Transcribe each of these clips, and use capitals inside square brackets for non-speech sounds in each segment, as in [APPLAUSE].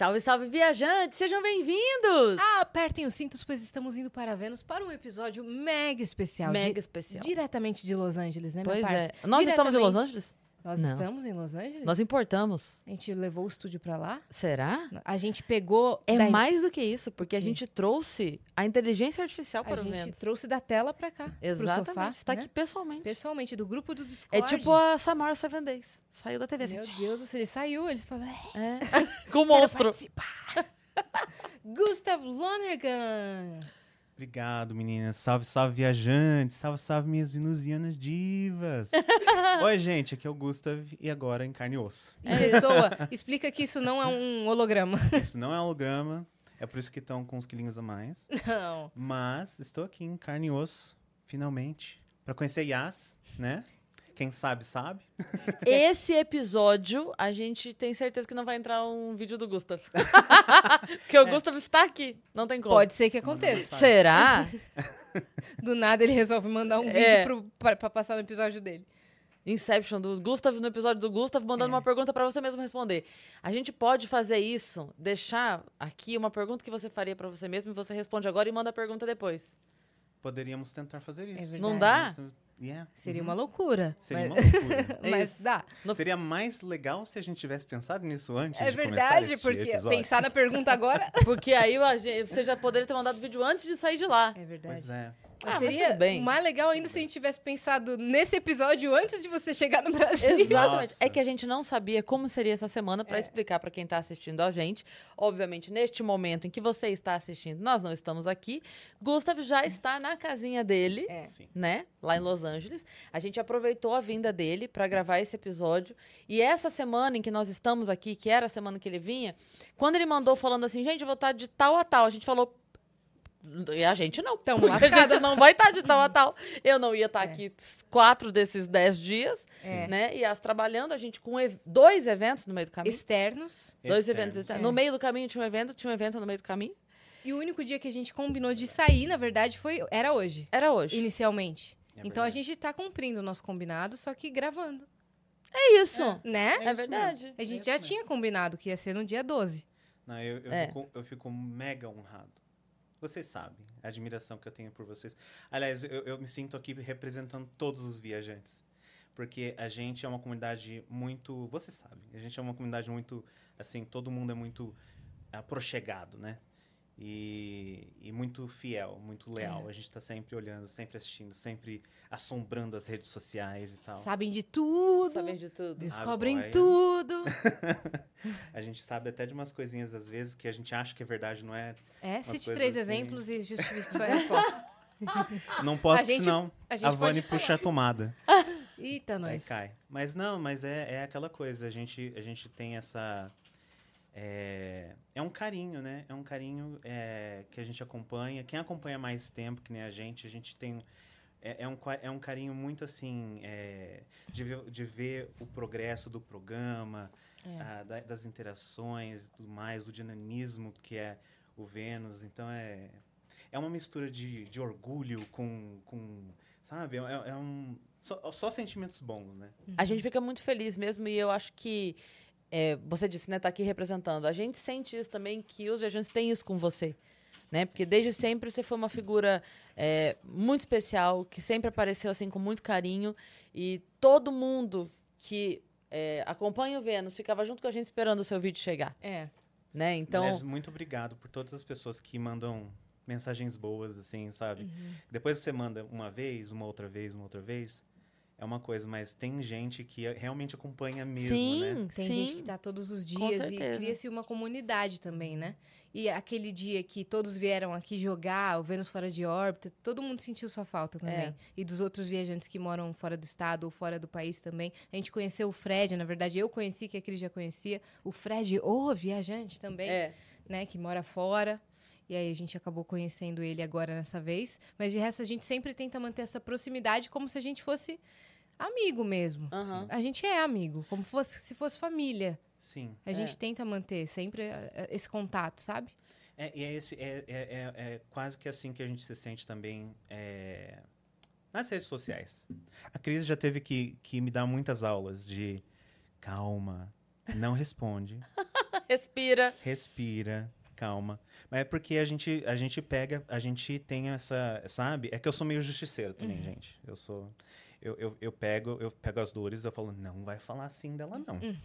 Salve, salve, viajantes! Sejam bem-vindos! Ah, apertem os cintos, pois estamos indo para Vênus para um episódio mega especial. Mega di- especial. Diretamente de Los Angeles, né, Pois minha é. parça? Nós estamos em Los Diretamente- Angeles? Nós Não. estamos em Los Angeles? Nós importamos. A gente levou o estúdio para lá? Será? A gente pegou... É da- mais do que isso, porque a gente trouxe a inteligência artificial A para o gente Vênus. trouxe da tela para cá, Exatamente. Está né? aqui pessoalmente. Pessoalmente, do grupo do É Discord. tipo a Samara Seven Days. Saiu da TV. assim, Meu Deus, você- saiu, ele falou... É, É. [LAUGHS] Com o monstro. [LAUGHS] Gustav Lonergan. Obrigado, meninas. Salve, salve, viajantes. Salve, salve, minhas venusianas divas. [LAUGHS] Oi, gente. Aqui é o Gustav e agora em carne e osso. Em pessoa, explica que isso não é um holograma. Isso não é holograma. É por isso que estão com uns quilinhos a mais. [LAUGHS] Não. Mas estou aqui em carne e osso, finalmente. Pra conhecer Yas, né? Quem sabe, sabe. [LAUGHS] Esse episódio, a gente tem certeza que não vai entrar um vídeo do Gustav. [LAUGHS] porque o Gustav está aqui. Não tem como. Pode ser que aconteça. Será? [LAUGHS] Do nada ele resolve mandar um vídeo É. pro, pra, pra passar no episódio dele. Inception do Gustav no episódio do Gustav mandando É. uma pergunta pra você mesmo responder. A gente pode fazer isso, deixar aqui uma pergunta que você faria pra você mesmo e você responde agora e manda a pergunta depois. Poderíamos tentar fazer isso. verdade. Não dá? Isso- yeah. Seria Uhum. uma loucura. Seria mas, uma loucura. [LAUGHS] mas dá. No- Seria mais legal se a gente tivesse pensado nisso antes É de começar verdade, porque episódio. pensar na pergunta agora. [LAUGHS] Porque aí a gente- você já poderia ter mandado o vídeo antes de sair de lá. É verdade. Pois é. Mas Ah, mas seria tudo bem. mais legal ainda se a gente tivesse pensado nesse episódio antes de você chegar no Brasil. Exatamente. [LAUGHS] Nossa. É que a gente não sabia como seria essa semana pra É. explicar pra quem tá assistindo a gente. Obviamente, neste momento em que você está assistindo, nós não estamos aqui. Gustav já está na casinha dele. É. Né, lá em Los Angeles. A gente aproveitou a vinda dele para gravar esse episódio. E essa semana em que nós estamos aqui, que era a semana que ele vinha, quando ele mandou falando assim, gente, eu vou estar de tal a tal, a gente falou. E a gente não, porque a gente não vai estar de tal a [LAUGHS] tal. Eu não ia estar É. aqui quatro desses dez dias, É. né? E as trabalhando, a gente com ev- dois eventos no meio do caminho. Externos. Dois Externos. eventos externos. É. No meio do caminho tinha um evento, tinha um evento no meio do caminho. E o único dia que a gente combinou de sair, na verdade, foi era hoje, Era hoje. inicialmente. É então a gente tá cumprindo o nosso combinado, só que gravando, É isso. né? É, verdade. A gente É já isso tinha combinado que ia ser no dia 12. Não, eu, eu, É. fico, eu fico mega honrado. Vocês sabem a admiração que eu tenho por vocês. Aliás, eu, eu me sinto aqui representando todos os viajantes. Porque a gente é uma comunidade muito. Você sabe, a gente é uma comunidade muito. Assim, todo mundo é muito aproxegado, né? E, e muito fiel, muito leal. É. A gente está sempre olhando, sempre assistindo, sempre assombrando as redes sociais e tal. Sabem de tudo, Sabem de tudo. descobrem Agora. tudo. [LAUGHS] A gente sabe até de umas coisinhas, às vezes, que a gente acha que é verdade, não é. É, cite três assim. exemplos e justifique sua [LAUGHS] resposta. [LAUGHS] Não posso, A gente- senão A gente a Vani falar. puxa a tomada. Eita, Aí nós. cai. Mas não, mas é, é aquela coisa. A gente, a gente tem essa. É, é um carinho, né? É um carinho é, que a gente acompanha. Quem acompanha mais tempo, que nem a gente, a gente tem. É, é um, é um carinho muito assim. é, de, ver, de ver o progresso do programa, É. ah, da- das interações e tudo mais, do dinamismo que é o Vênus. Então é. É uma mistura de, de orgulho com. com sabe? É, é um. Só, só sentimentos bons, né? A gente fica muito feliz mesmo e eu acho que é, você disse, né, tá aqui representando. A gente sente isso também que os viajantes têm isso com você, né? Porque desde sempre você foi uma figura é, muito especial, que sempre apareceu assim com muito carinho e todo mundo que é, acompanha o Vênus ficava junto com a gente esperando o seu vídeo chegar, É. né? Então, Aliás, muito obrigado por todas as pessoas que mandam mensagens boas, assim, sabe? Uhum. Depois que você manda uma vez, uma outra vez, uma outra vez, é uma coisa, mas tem gente que realmente acompanha mesmo, sim, né? Tem sim. gente que tá todos os dias e cria-se uma comunidade também, né? E aquele dia que todos vieram aqui jogar o Vênus fora de órbita, todo mundo sentiu sua falta também. É. E dos outros viajantes que moram fora do estado ou fora do país também. A gente conheceu o Fred, na verdade eu conheci, que a Cris já conhecia. O Fred, o viajante também, É. né? Que mora fora. E aí a gente acabou conhecendo ele agora nessa vez. Mas de resto a gente sempre tenta manter essa proximidade como se a gente fosse amigo mesmo. aham. A gente é amigo, como fosse, se fosse família. Sim. A É. gente tenta manter sempre eh, eh, esse contato, sabe? É, e é, esse, é, é, é, é quase que assim que a gente se sente também é, nas redes sociais. A Cris já teve que, que me dar muitas aulas de calma, não responde. [LAUGHS] Respira. respira, calma. Mas é porque a gente, a gente pega, a gente tem essa, sabe? É que eu sou meio justiceiro também, Uhum. gente. Eu sou. Eu, eu, eu pego, eu pego as dores eu falo, não vai falar assim dela, não. Uhum.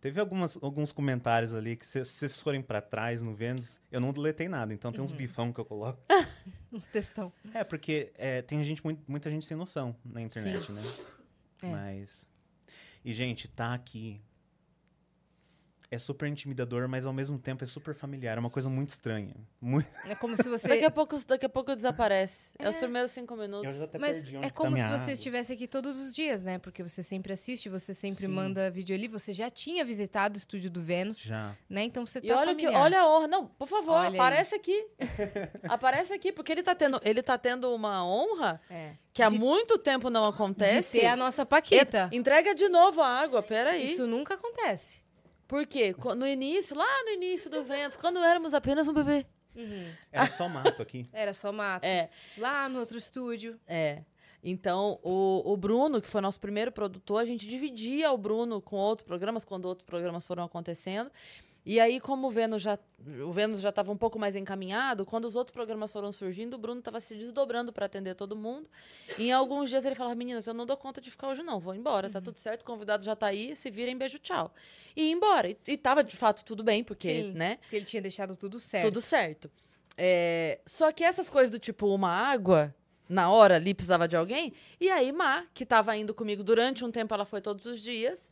Teve algumas, alguns comentários ali que, se se vocês forem pra trás no Vênus, eu não deletei nada. Então Uhum. tem uns bifão que eu coloco. [LAUGHS] Uns textão. É, porque é, tem gente, muito- muita gente sem noção na internet, né? É. Mas. E, gente, tá aqui. É super intimidador, mas ao mesmo tempo é super familiar. É uma coisa muito estranha. Muito... [LAUGHS] É como se você. Daqui a pouco, daqui a pouco desaparece. É, os primeiros cinco minutos. Eu já até Mas perdi onde é tá como se minha você água. estivesse aqui todos os dias, né? Porque você sempre assiste, você sempre Sim. manda vídeo ali. Você já tinha visitado o estúdio do Vênus, Já. né? Então você tá E olha, que, olha a honra. Não, por favor, Olha aí. aparece aqui. [LAUGHS] aparece aqui, porque ele tá, tendo, ele tá tendo uma honra É. que há De- muito tempo não De acontece. ter a nossa Paquita. E- Entrega de novo a água, peraí. Isso nunca acontece. Por quê? No início, lá no início do vento, quando éramos apenas um bebê. Era só mato aqui. [LAUGHS] Era só mato. É, Lá no outro estúdio. é. Então, o, o Bruno, que foi nosso primeiro produtor, a gente dividia o Bruno com outros programas, quando outros programas foram acontecendo. E aí, como o Vênus já o Vênus já estava um pouco mais encaminhado, quando os outros programas foram surgindo, o Bruno estava se desdobrando para atender todo mundo. E em alguns dias ele falava: Meninas, eu não dou conta de ficar hoje, não. Vou embora, tá tudo certo, o convidado já tá aí, se virem, beijo, tchau. E ia embora. E, e tava de fato tudo bem, porque, Sim. né? Porque ele tinha deixado tudo certo. Tudo certo. É, só que essas coisas do tipo uma água, na hora ali precisava de alguém. E aí, Má, que tava indo comigo durante um tempo, ela foi todos os dias.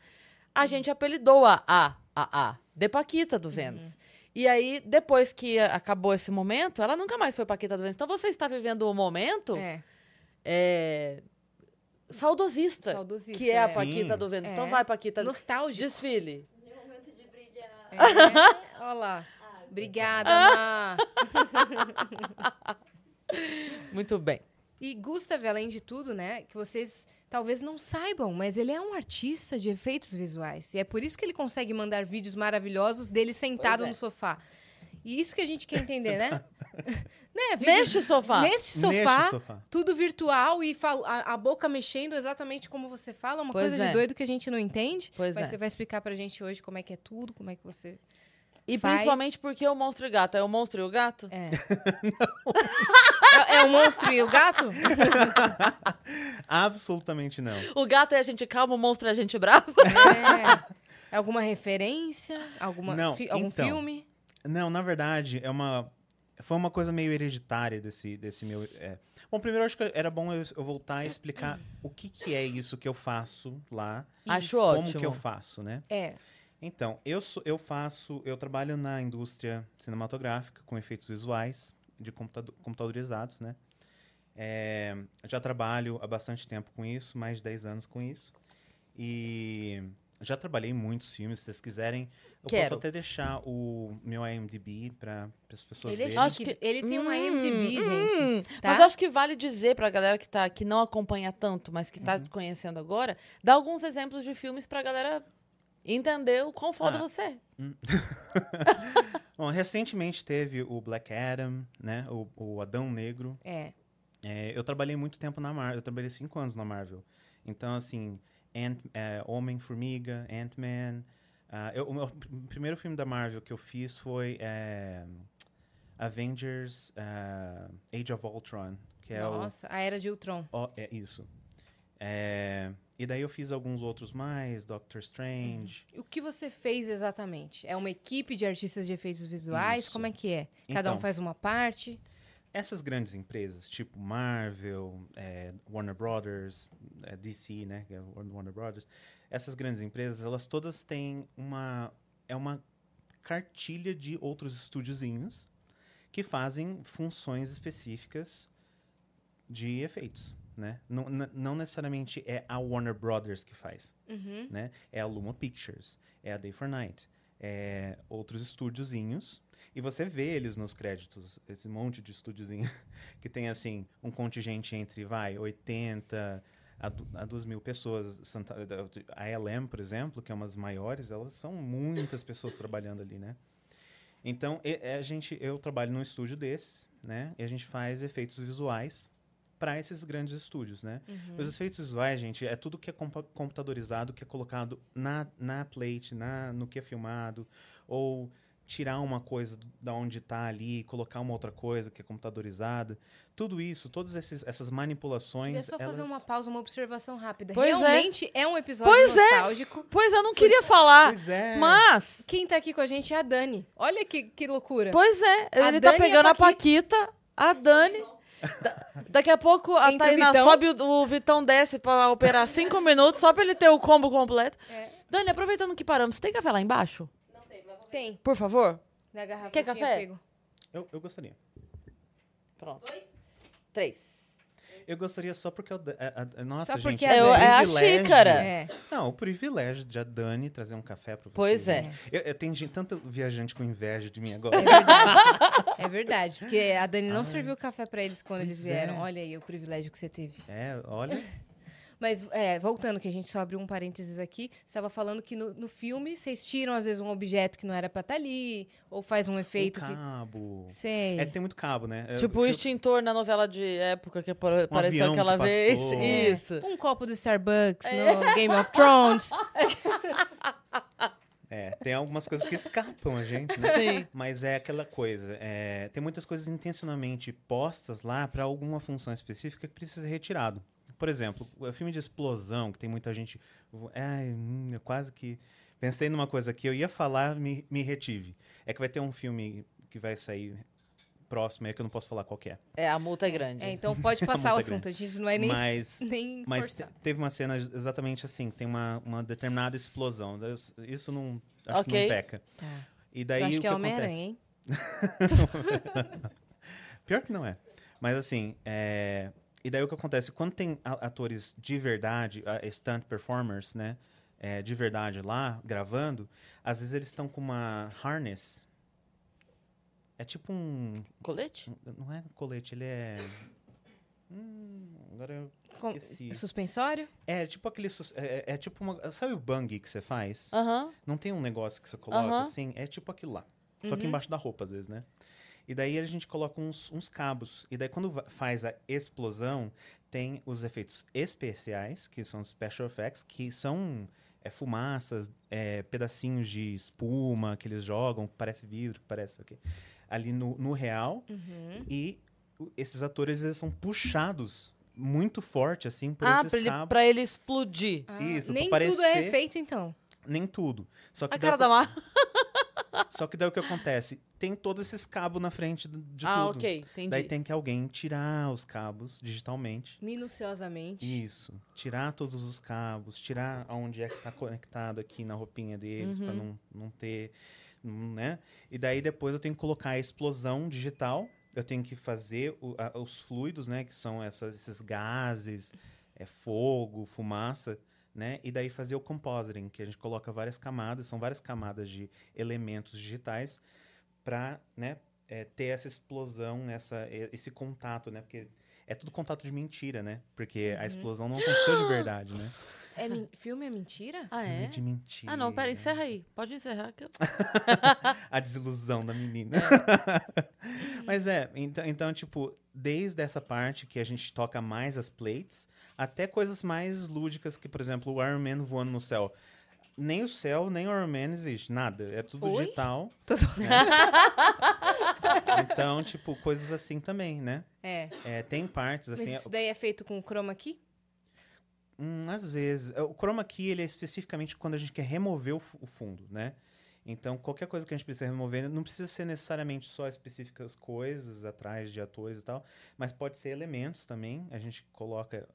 A gente apelidou a A, a A, de Paquita do Vênus. E aí, depois que acabou esse momento, ela nunca mais foi Paquita do Vênus. Então você está vivendo um momento É. é, saudosista, Saudosista, que é a é. Paquita Sim. do Vênus. É. Então vai, Paquita, Nostálgico. desfile. É. [LAUGHS] Olha lá. Obrigada, Má. [LAUGHS] Muito bem. E Gustav, além de tudo, né, que vocês talvez não saibam, mas ele é um artista de efeitos visuais. E é por isso que ele consegue mandar vídeos maravilhosos dele sentado é. no sofá. E isso que a gente quer entender, né? [LAUGHS] né? vídeos- Neste sofá. Neste Neste sofá, tudo virtual e a, a boca mexendo exatamente como você fala, uma Pois coisa é. de doido que a gente não entende. Pois Mas é. você vai explicar pra gente hoje como é que é tudo, como é que você. E faz. principalmente porque o monstro e o gato é o monstro e o gato? É. [LAUGHS] [LAUGHS] é, é o monstro e o gato? [LAUGHS] Absolutamente não. O gato é a gente calma, o monstro é a gente brava. É. [LAUGHS] Alguma referência? Alguma Não, fi- algum então. filme? Não, na verdade, é uma. Foi uma coisa meio hereditária desse, desse meu. é. Bom, primeiro eu acho que era bom eu, eu voltar a explicar o que, que é isso que eu faço lá. Acho Isso. ótimo. Como que eu faço, né? É. Então, eu, sou, eu faço. Eu trabalho na indústria cinematográfica com efeitos visuais, de computado- computadorizados, né? É, já trabalho há bastante tempo com isso, mais de 10 anos com isso. E já trabalhei em muitos filmes, se vocês quiserem. Eu Quero. posso até deixar o meu IMDb para as pessoas Ele é verem. Acho que- Ele tem Hum, IMDb, hum. gente. Tá? Mas eu acho que vale dizer pra galera que, tá, que não acompanha tanto, mas que tá Uhum. conhecendo agora, dar alguns exemplos de filmes pra galera entender o quão foda Ah. você é. [LAUGHS] Bom, recentemente teve o Black Adam, né? O, o Adão Negro. É. É, eu trabalhei muito tempo na Marvel. Eu trabalhei cinco anos na Marvel. Então, assim, Ant, é, Homem-Formiga, Ant-Man. eu- o meu pr- primeiro filme da Marvel que eu fiz foi é, Avengers ah, Age of Ultron. Que é o Nossa, a Era de Ultron. Ó, é isso. É, e daí eu fiz alguns outros mais, Doctor Strange. O que você fez exatamente? É uma equipe de artistas de efeitos visuais? Isso. Como é que é? Cada um Então. faz uma parte? Essas grandes empresas, tipo Marvel, é, Warner Brothers, é, DC, né? é Warner Brothers. Essas grandes empresas, elas todas têm uma... É uma cartilha de outros estúdiozinhos que fazem funções específicas de efeitos, né? Não, não necessariamente é a Warner Brothers que faz. Uhum. né? É a Luma Pictures, é a Day for Night, é outros estúdiozinhos. E você vê eles nos créditos, esse monte de estúdiozinho [LAUGHS] que tem, assim, um contingente entre, vai, 80 a, du- a 2 mil pessoas. Santa- A LM, por exemplo, que é uma das maiores, elas são muitas pessoas trabalhando ali, né? Então, e- a gente, eu trabalho num estúdio desses, né? E a gente faz efeitos visuais para esses grandes estúdios, né? Uhum. Os efeitos visuais, gente, é tudo que é computadorizado, que é colocado na, na plate, na, no que é filmado, ou tirar uma coisa da onde está ali, colocar uma outra coisa que é computadorizada. Tudo isso, todas esses- essas manipulações. Queria só fazer elas- uma pausa, uma observação rápida. Pois é. Realmente é. um episódio Pois é. nostálgico. Pois eu não queria falar, Pois é. mas. Quem tá aqui com a gente é a Dani. Olha que, que loucura. Pois é, A ele tá Dani e a pegando a Paquita. Paquita, a Dani. Da- daqui a pouco a Entra o Tainá Vitão. sobe, o, o Vitão desce pra operar cinco minutos, só pra ele ter o combo completo. É. Dani, aproveitando que paramos, tem café lá embaixo? Tem. Por favor? Na garrafa Quer café? Eu, eu gostaria. Pronto. Três. Eu gostaria só porque eu. a- a- a- nossa, Só gente. porque o a É, o- é a xícara. É. Não, o privilégio de a Dani trazer um café pra você. Pois é. Eu, eu tenho gente- tanto viajante com inveja de mim É agora. verdade. é verdade. Porque a Dani não Ai. serviu café pra eles quando eles Pois vieram. é. Olha aí o privilégio que você teve. É, olha. Mas, é, voltando, que a gente só abriu um parênteses aqui, você estava falando que no, no filme vocês tiram, às vezes, um objeto que não era pra estar ali, ou faz um efeito um que. cabo. Sei. É, tem muito cabo, né? É, tipo o fio- extintor na novela de época que apare- apareceu avião aquela que vez. passou. Isso. Um copo do Starbucks É. no Game of Thrones. [LAUGHS] É, tem algumas coisas que escapam a gente, né? Sim. Mas é aquela coisa. é, tem muitas coisas intencionalmente postas lá para alguma função específica que precisa ser retirado. Por exemplo, o filme de explosão, que tem muita gente. Ai, hum, eu quase que. Pensei numa coisa que eu ia falar, me, me retive. É que vai ter um filme que vai sair próximo aí que eu não posso falar qual que é. É, a multa é grande. É, então pode [LAUGHS] passar o Muito assunto. A gente não vai nem, Mas [LAUGHS] nem Mas teve uma cena exatamente assim, que tem uma, uma determinada explosão. Isso- não. Acho que Ok. não peca. Tá. E Eu daí acho o que que é? Homem-Aranha, hein? [LAUGHS] Pior que não é. Mas assim, é... e daí o que acontece? Quando tem atores de verdade, stunt performers, né? é, de verdade lá, gravando, às vezes eles estão com uma harness. É tipo um. Colete? Não é colete, ele é. Hum, agora eu esqueci. Suspensório? É tipo aquele. sus- É, é tipo uma. Sabe o bung que você faz? Aham. Não tem um negócio que você coloca Aham. assim? É tipo aquilo lá. Só que Uhum. embaixo da roupa, às vezes, né? E daí a gente coloca uns, uns cabos. E daí quando faz a explosão, tem os efeitos especiais, que são os special effects, que são é, fumaças, é, pedacinhos de espuma que eles jogam, que parece vidro, que parece aqui. Ali no, no real. Uhum. E esses atores, eles são puxados muito forte, assim, por Ah, esses pra ele, cabos. pra ele explodir. Ah, Isso, nem pra tudo é efeito, então. Nem tudo. Só que A cara da Mar. Só que daí o que acontece? Tem todos esses cabos na frente de ah, tudo. ok, entendi. Daí tem que alguém tirar os cabos digitalmente. Minuciosamente. Isso. Tirar todos os cabos, tirar onde é que tá conectado aqui na roupinha deles, pra Uhum. não, não ter. hum, né? E daí depois eu tenho que colocar a explosão digital. Eu tenho que fazer o- a- os fluidos, né? Que são essas- esses gases, é, fogo, fumaça. Né? E daí fazer o compositing, que a gente coloca várias camadas, são várias camadas de elementos digitais para né, é, ter essa explosão, essa, esse contato, né? Porque é tudo contato de mentira, né? Porque Uhum. a explosão não aconteceu de verdade, né? É Filme é mentira? Ah, Filme é? de mentira. Ah, não, pera, encerra aí. Pode encerrar que eu... [LAUGHS] A desilusão da menina. Mas é, então, então, tipo, desde essa parte que a gente toca mais as plates, até coisas mais lúdicas, que, por exemplo, o Iron Man voando no céu. Nem o céu, nem o Iron Man existe, nada. É tudo Oi? digital. [LAUGHS] Tudo- né? [LAUGHS] então, tipo, coisas assim também, né? É. É, tem partes, Mas assim, isso daí é feito com chroma key? Hum, às vezes. O chroma key, ele é especificamente quando a gente quer remover o, o fundo, né? Então, qualquer coisa que a gente precisa remover, não precisa ser necessariamente só específicas coisas atrás de atores e tal, mas pode ser elementos também. A gente coloca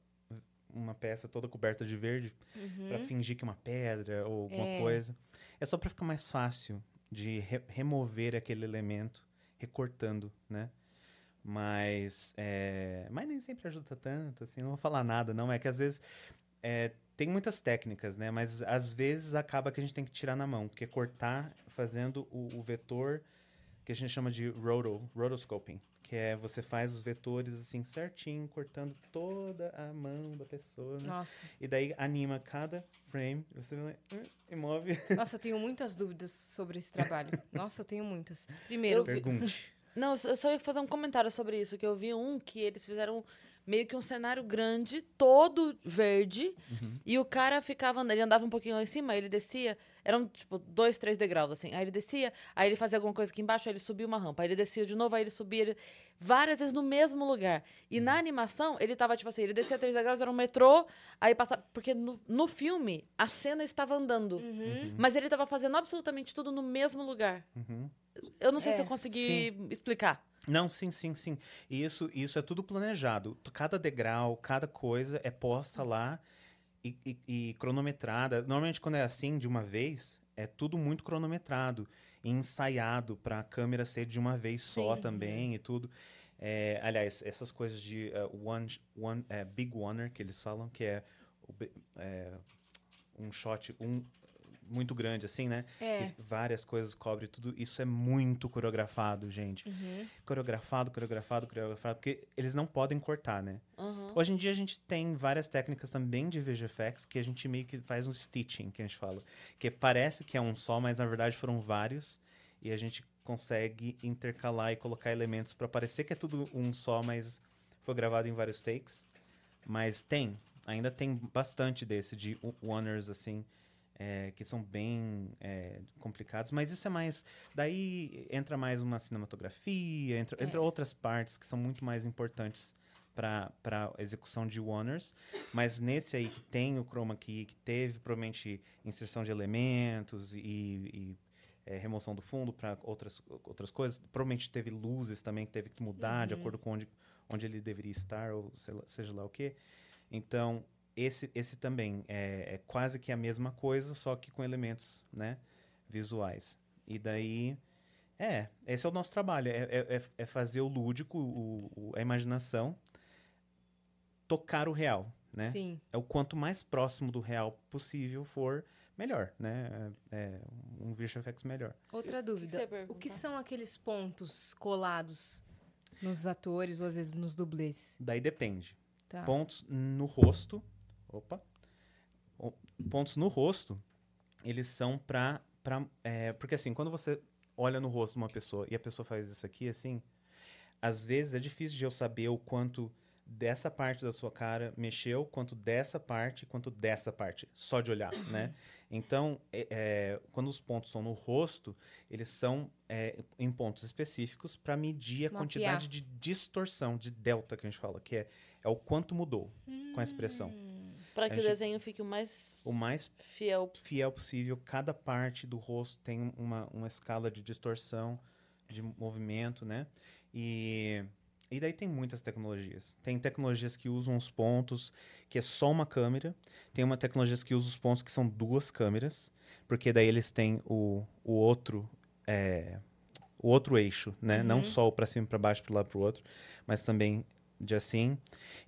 uma peça toda coberta de verde Uhum. fingir que é uma pedra ou alguma É. coisa. É só pra ficar mais fácil de re- remover aquele elemento, recortando, né? Mas, é, mas nem sempre ajuda tanto, assim, não vou falar nada, não. É que às vezes é, tem muitas técnicas, né? Mas às vezes acaba que a gente tem que tirar na mão, que é cortar fazendo o, o vetor que a gente chama de roto, rotoscoping, que é você faz os vetores assim certinho, cortando toda a mão da pessoa, né? Nossa. E daí anima cada frame, você vai lá, hum, e move. [LAUGHS] Nossa, eu tenho muitas dúvidas sobre esse trabalho. Nossa, eu tenho muitas. Primeiro, vi- Pergunte. [LAUGHS] Não, eu só- eu ia fazer um comentário sobre isso, que eu vi um que eles fizeram meio que um cenário grande, todo verde, Uhum. e o cara ficava, ele andava um pouquinho lá em cima, ele descia, eram, tipo, dois, três degraus, assim. Aí ele descia, aí ele fazia alguma coisa aqui embaixo, aí ele subia uma rampa. Aí ele descia de novo, aí ele subia ele... várias vezes no mesmo lugar. E na animação, ele tava, tipo assim, ele descia três degraus, era um metrô, aí passava... Porque no, no filme, a cena estava andando. Uhum. Mas ele tava fazendo absolutamente tudo no mesmo lugar. Uhum. Eu não sei É, se eu consegui explicar. Não, sim, sim, sim. E isso, isso é tudo planejado. Cada degrau, cada coisa é posta lá e, e- e cronometrada. Normalmente, quando é assim, de uma vez, é tudo muito cronometrado e ensaiado para a câmera ser de uma vez só Sim. também e tudo. É, aliás, essas coisas de eh, one, one, eh, big oneer que eles falam, que é, é, um shot um, muito grande, assim, né? É. Que várias coisas cobre tudo. Isso é muito coreografado, gente Uhum. coreografado, coreografado, coreografado, porque eles não podem cortar, né? Aham. Hoje em dia a gente tem várias técnicas também de VFX que a gente meio que faz um stitching, que a gente fala. Que parece que é um só, mas na verdade foram vários. E a gente consegue intercalar e colocar elementos para parecer que é tudo um só, mas foi gravado em vários takes. Mas tem, ainda tem bastante desse de oneers, assim, é, que são bem é, complicados. Mas isso é mais. Daí entra mais uma cinematografia, entra, entra outras partes que são muito mais importantes para a execução de oneers. Mas nesse aí que tem o chroma key, que teve provavelmente inserção de elementos e, e, é, remoção do fundo para outras, outras coisas, provavelmente teve luzes também que teve que mudar de Uhum. acordo com onde, onde ele deveria estar, ou lá- seja lá o que. Então, esse, esse também é, é quase que a mesma coisa, só que com elementos né, visuais. E daí. É, esse é o nosso trabalho, é, é, é- é fazer o lúdico, o, o- a imaginação, tocar o real, né? Sim. É o quanto mais próximo do real possível for, melhor, né? É, é um VFX melhor. Outra que dúvida. ia o que são aqueles pontos colados nos atores ou às vezes nos dublês? Daí depende. Tá. Pontos no rosto. Opa. O- Pontos no rosto, eles são pra. pra é, porque assim, quando você olha no rosto de uma pessoa e a pessoa faz isso aqui, assim, às vezes é difícil de eu saber o quanto dessa parte da sua cara mexeu, quanto dessa parte, quanto dessa parte, só de olhar, né? Então, é- é, quando os pontos são no rosto, eles são é, em pontos específicos para medir a Mapear. quantidade de distorção, de delta que a gente fala, que é, é o quanto mudou com a expressão. Pra que A o gente- desenho fique o mais O mais fiel possível. fiel possível, cada parte do rosto tem uma, uma escala de distorção, de movimento, né? E, e daí tem muitas tecnologias. Tem tecnologias que usam os pontos, que é só uma câmera. Tem uma tecnologias que usam os pontos que são duas câmeras, porque daí eles têm o, o outro é, o outro eixo, né? Não Uhum. só o para cima, para baixo, para lado, para o outro, mas também de assim.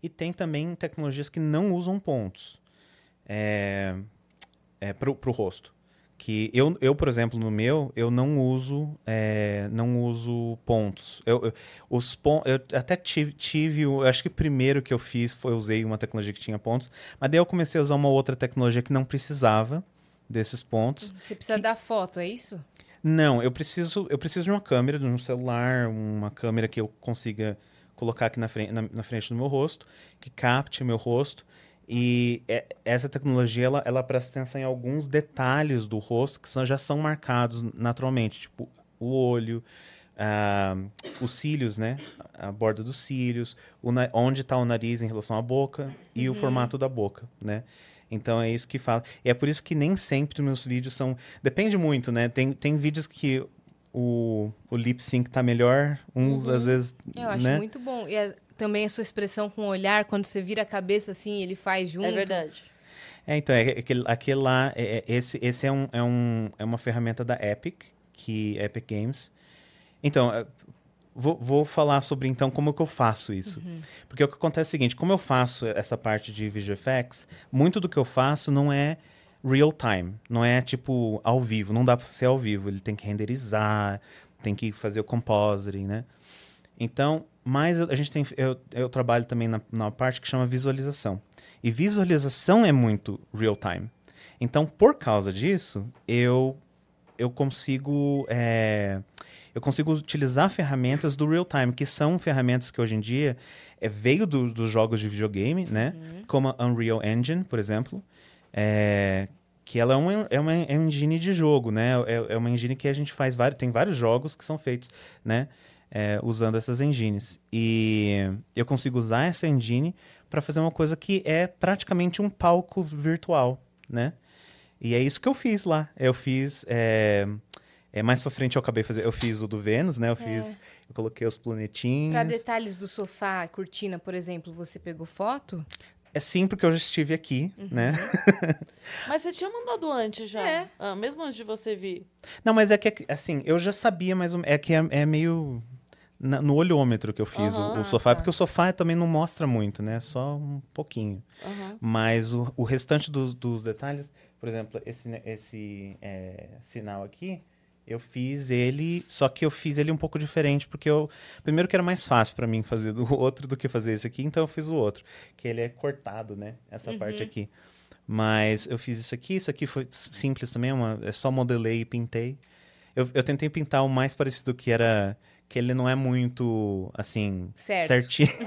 E tem também tecnologias que não usam pontos é, é, pro, pro rosto. Que eu, eu, por exemplo, no meu, eu não uso, é, não uso pontos. Eu, eu- os pon eu até tive, tive, eu acho que o primeiro que eu fiz foi usei uma tecnologia que tinha pontos, mas daí eu comecei a usar uma outra tecnologia que não precisava desses pontos. Você precisa dar foto, é isso? Não, eu preciso, eu preciso de uma câmera, de um celular, uma câmera que eu consiga colocar aqui na frente, na, na frente do meu rosto, que capte meu rosto. E é- essa tecnologia, ela, ela presta atenção em alguns detalhes do rosto que são- já são marcados naturalmente, tipo o olho, ah, os cílios, né? A borda dos cílios, onde está o nariz em relação à boca e o formato da boca, né? Então é isso que fala. E é por isso que nem sempre meus vídeos são. Depende muito, né? Tem, tem vídeos que o, o lip sync tá melhor, uns às vezes. Eu acho né? muito bom. E a- também a sua expressão com o olhar, quando você vira a cabeça assim, ele faz junto. É verdade. É, então, é, aquele, aquele lá, é- é- esse, esse é, um, é, um, é uma ferramenta da Epic, que Epic Games. Então, é, vou, vou falar sobre então como que eu faço isso. Porque o que acontece é o seguinte, como eu faço essa parte de VFX, muito do que eu faço não é real time, não é tipo ao vivo, não dá pra ser ao vivo, ele tem que renderizar, tem que fazer o compositing, né? Então, mas a gente tem, eu, eu trabalho também na, na parte que chama visualização. E visualização é muito real time. Então, por causa disso, eu, eu consigo é, eu consigo utilizar ferramentas do real time, que são ferramentas que hoje em dia é, veio do- dos jogos de videogame, né? Como a Unreal Engine, por exemplo, é, que ela é uma, é uma engine de jogo, né? É, é uma engine que a gente faz vários, tem vários jogos que são feitos, né? É, usando essas engines. E eu consigo usar essa engine para fazer uma coisa que é praticamente um palco virtual, né? E é isso que eu fiz lá. Eu fiz. É, é, mais pra frente eu acabei fazendo. Eu fiz o do Vênus, né? Eu fiz. É. Eu coloquei os planetinhos. Pra detalhes do sofá, cortina, por exemplo, você pegou foto? É sim, porque eu já estive aqui, né? [LAUGHS] Mas você tinha mandado antes já. É. Ah, mesmo antes de você vir. Não, mas é que, assim, eu já sabia mais ou menos. É que é, é meio. na- no olhômetro que eu fiz o- Aham. o, sofá, tá. porque o sofá também não mostra muito, né? Só um pouquinho. Aham. Mas o, o restante dos, dos detalhes, por exemplo, esse, ne- esse é, sinal aqui, eu fiz ele, só que eu fiz ele um pouco diferente, porque eu. Primeiro que era mais fácil pra mim fazer do [LAUGHS] outro do que fazer esse aqui, então eu fiz o outro. Que ele é cortado, né? Essa parte aqui. Mas eu fiz isso aqui, isso aqui foi simples também, uma, é só modelei e pintei. Eu, eu tentei pintar o mais parecido que era. Que ele não é muito, assim, Certo. certinho. [LAUGHS]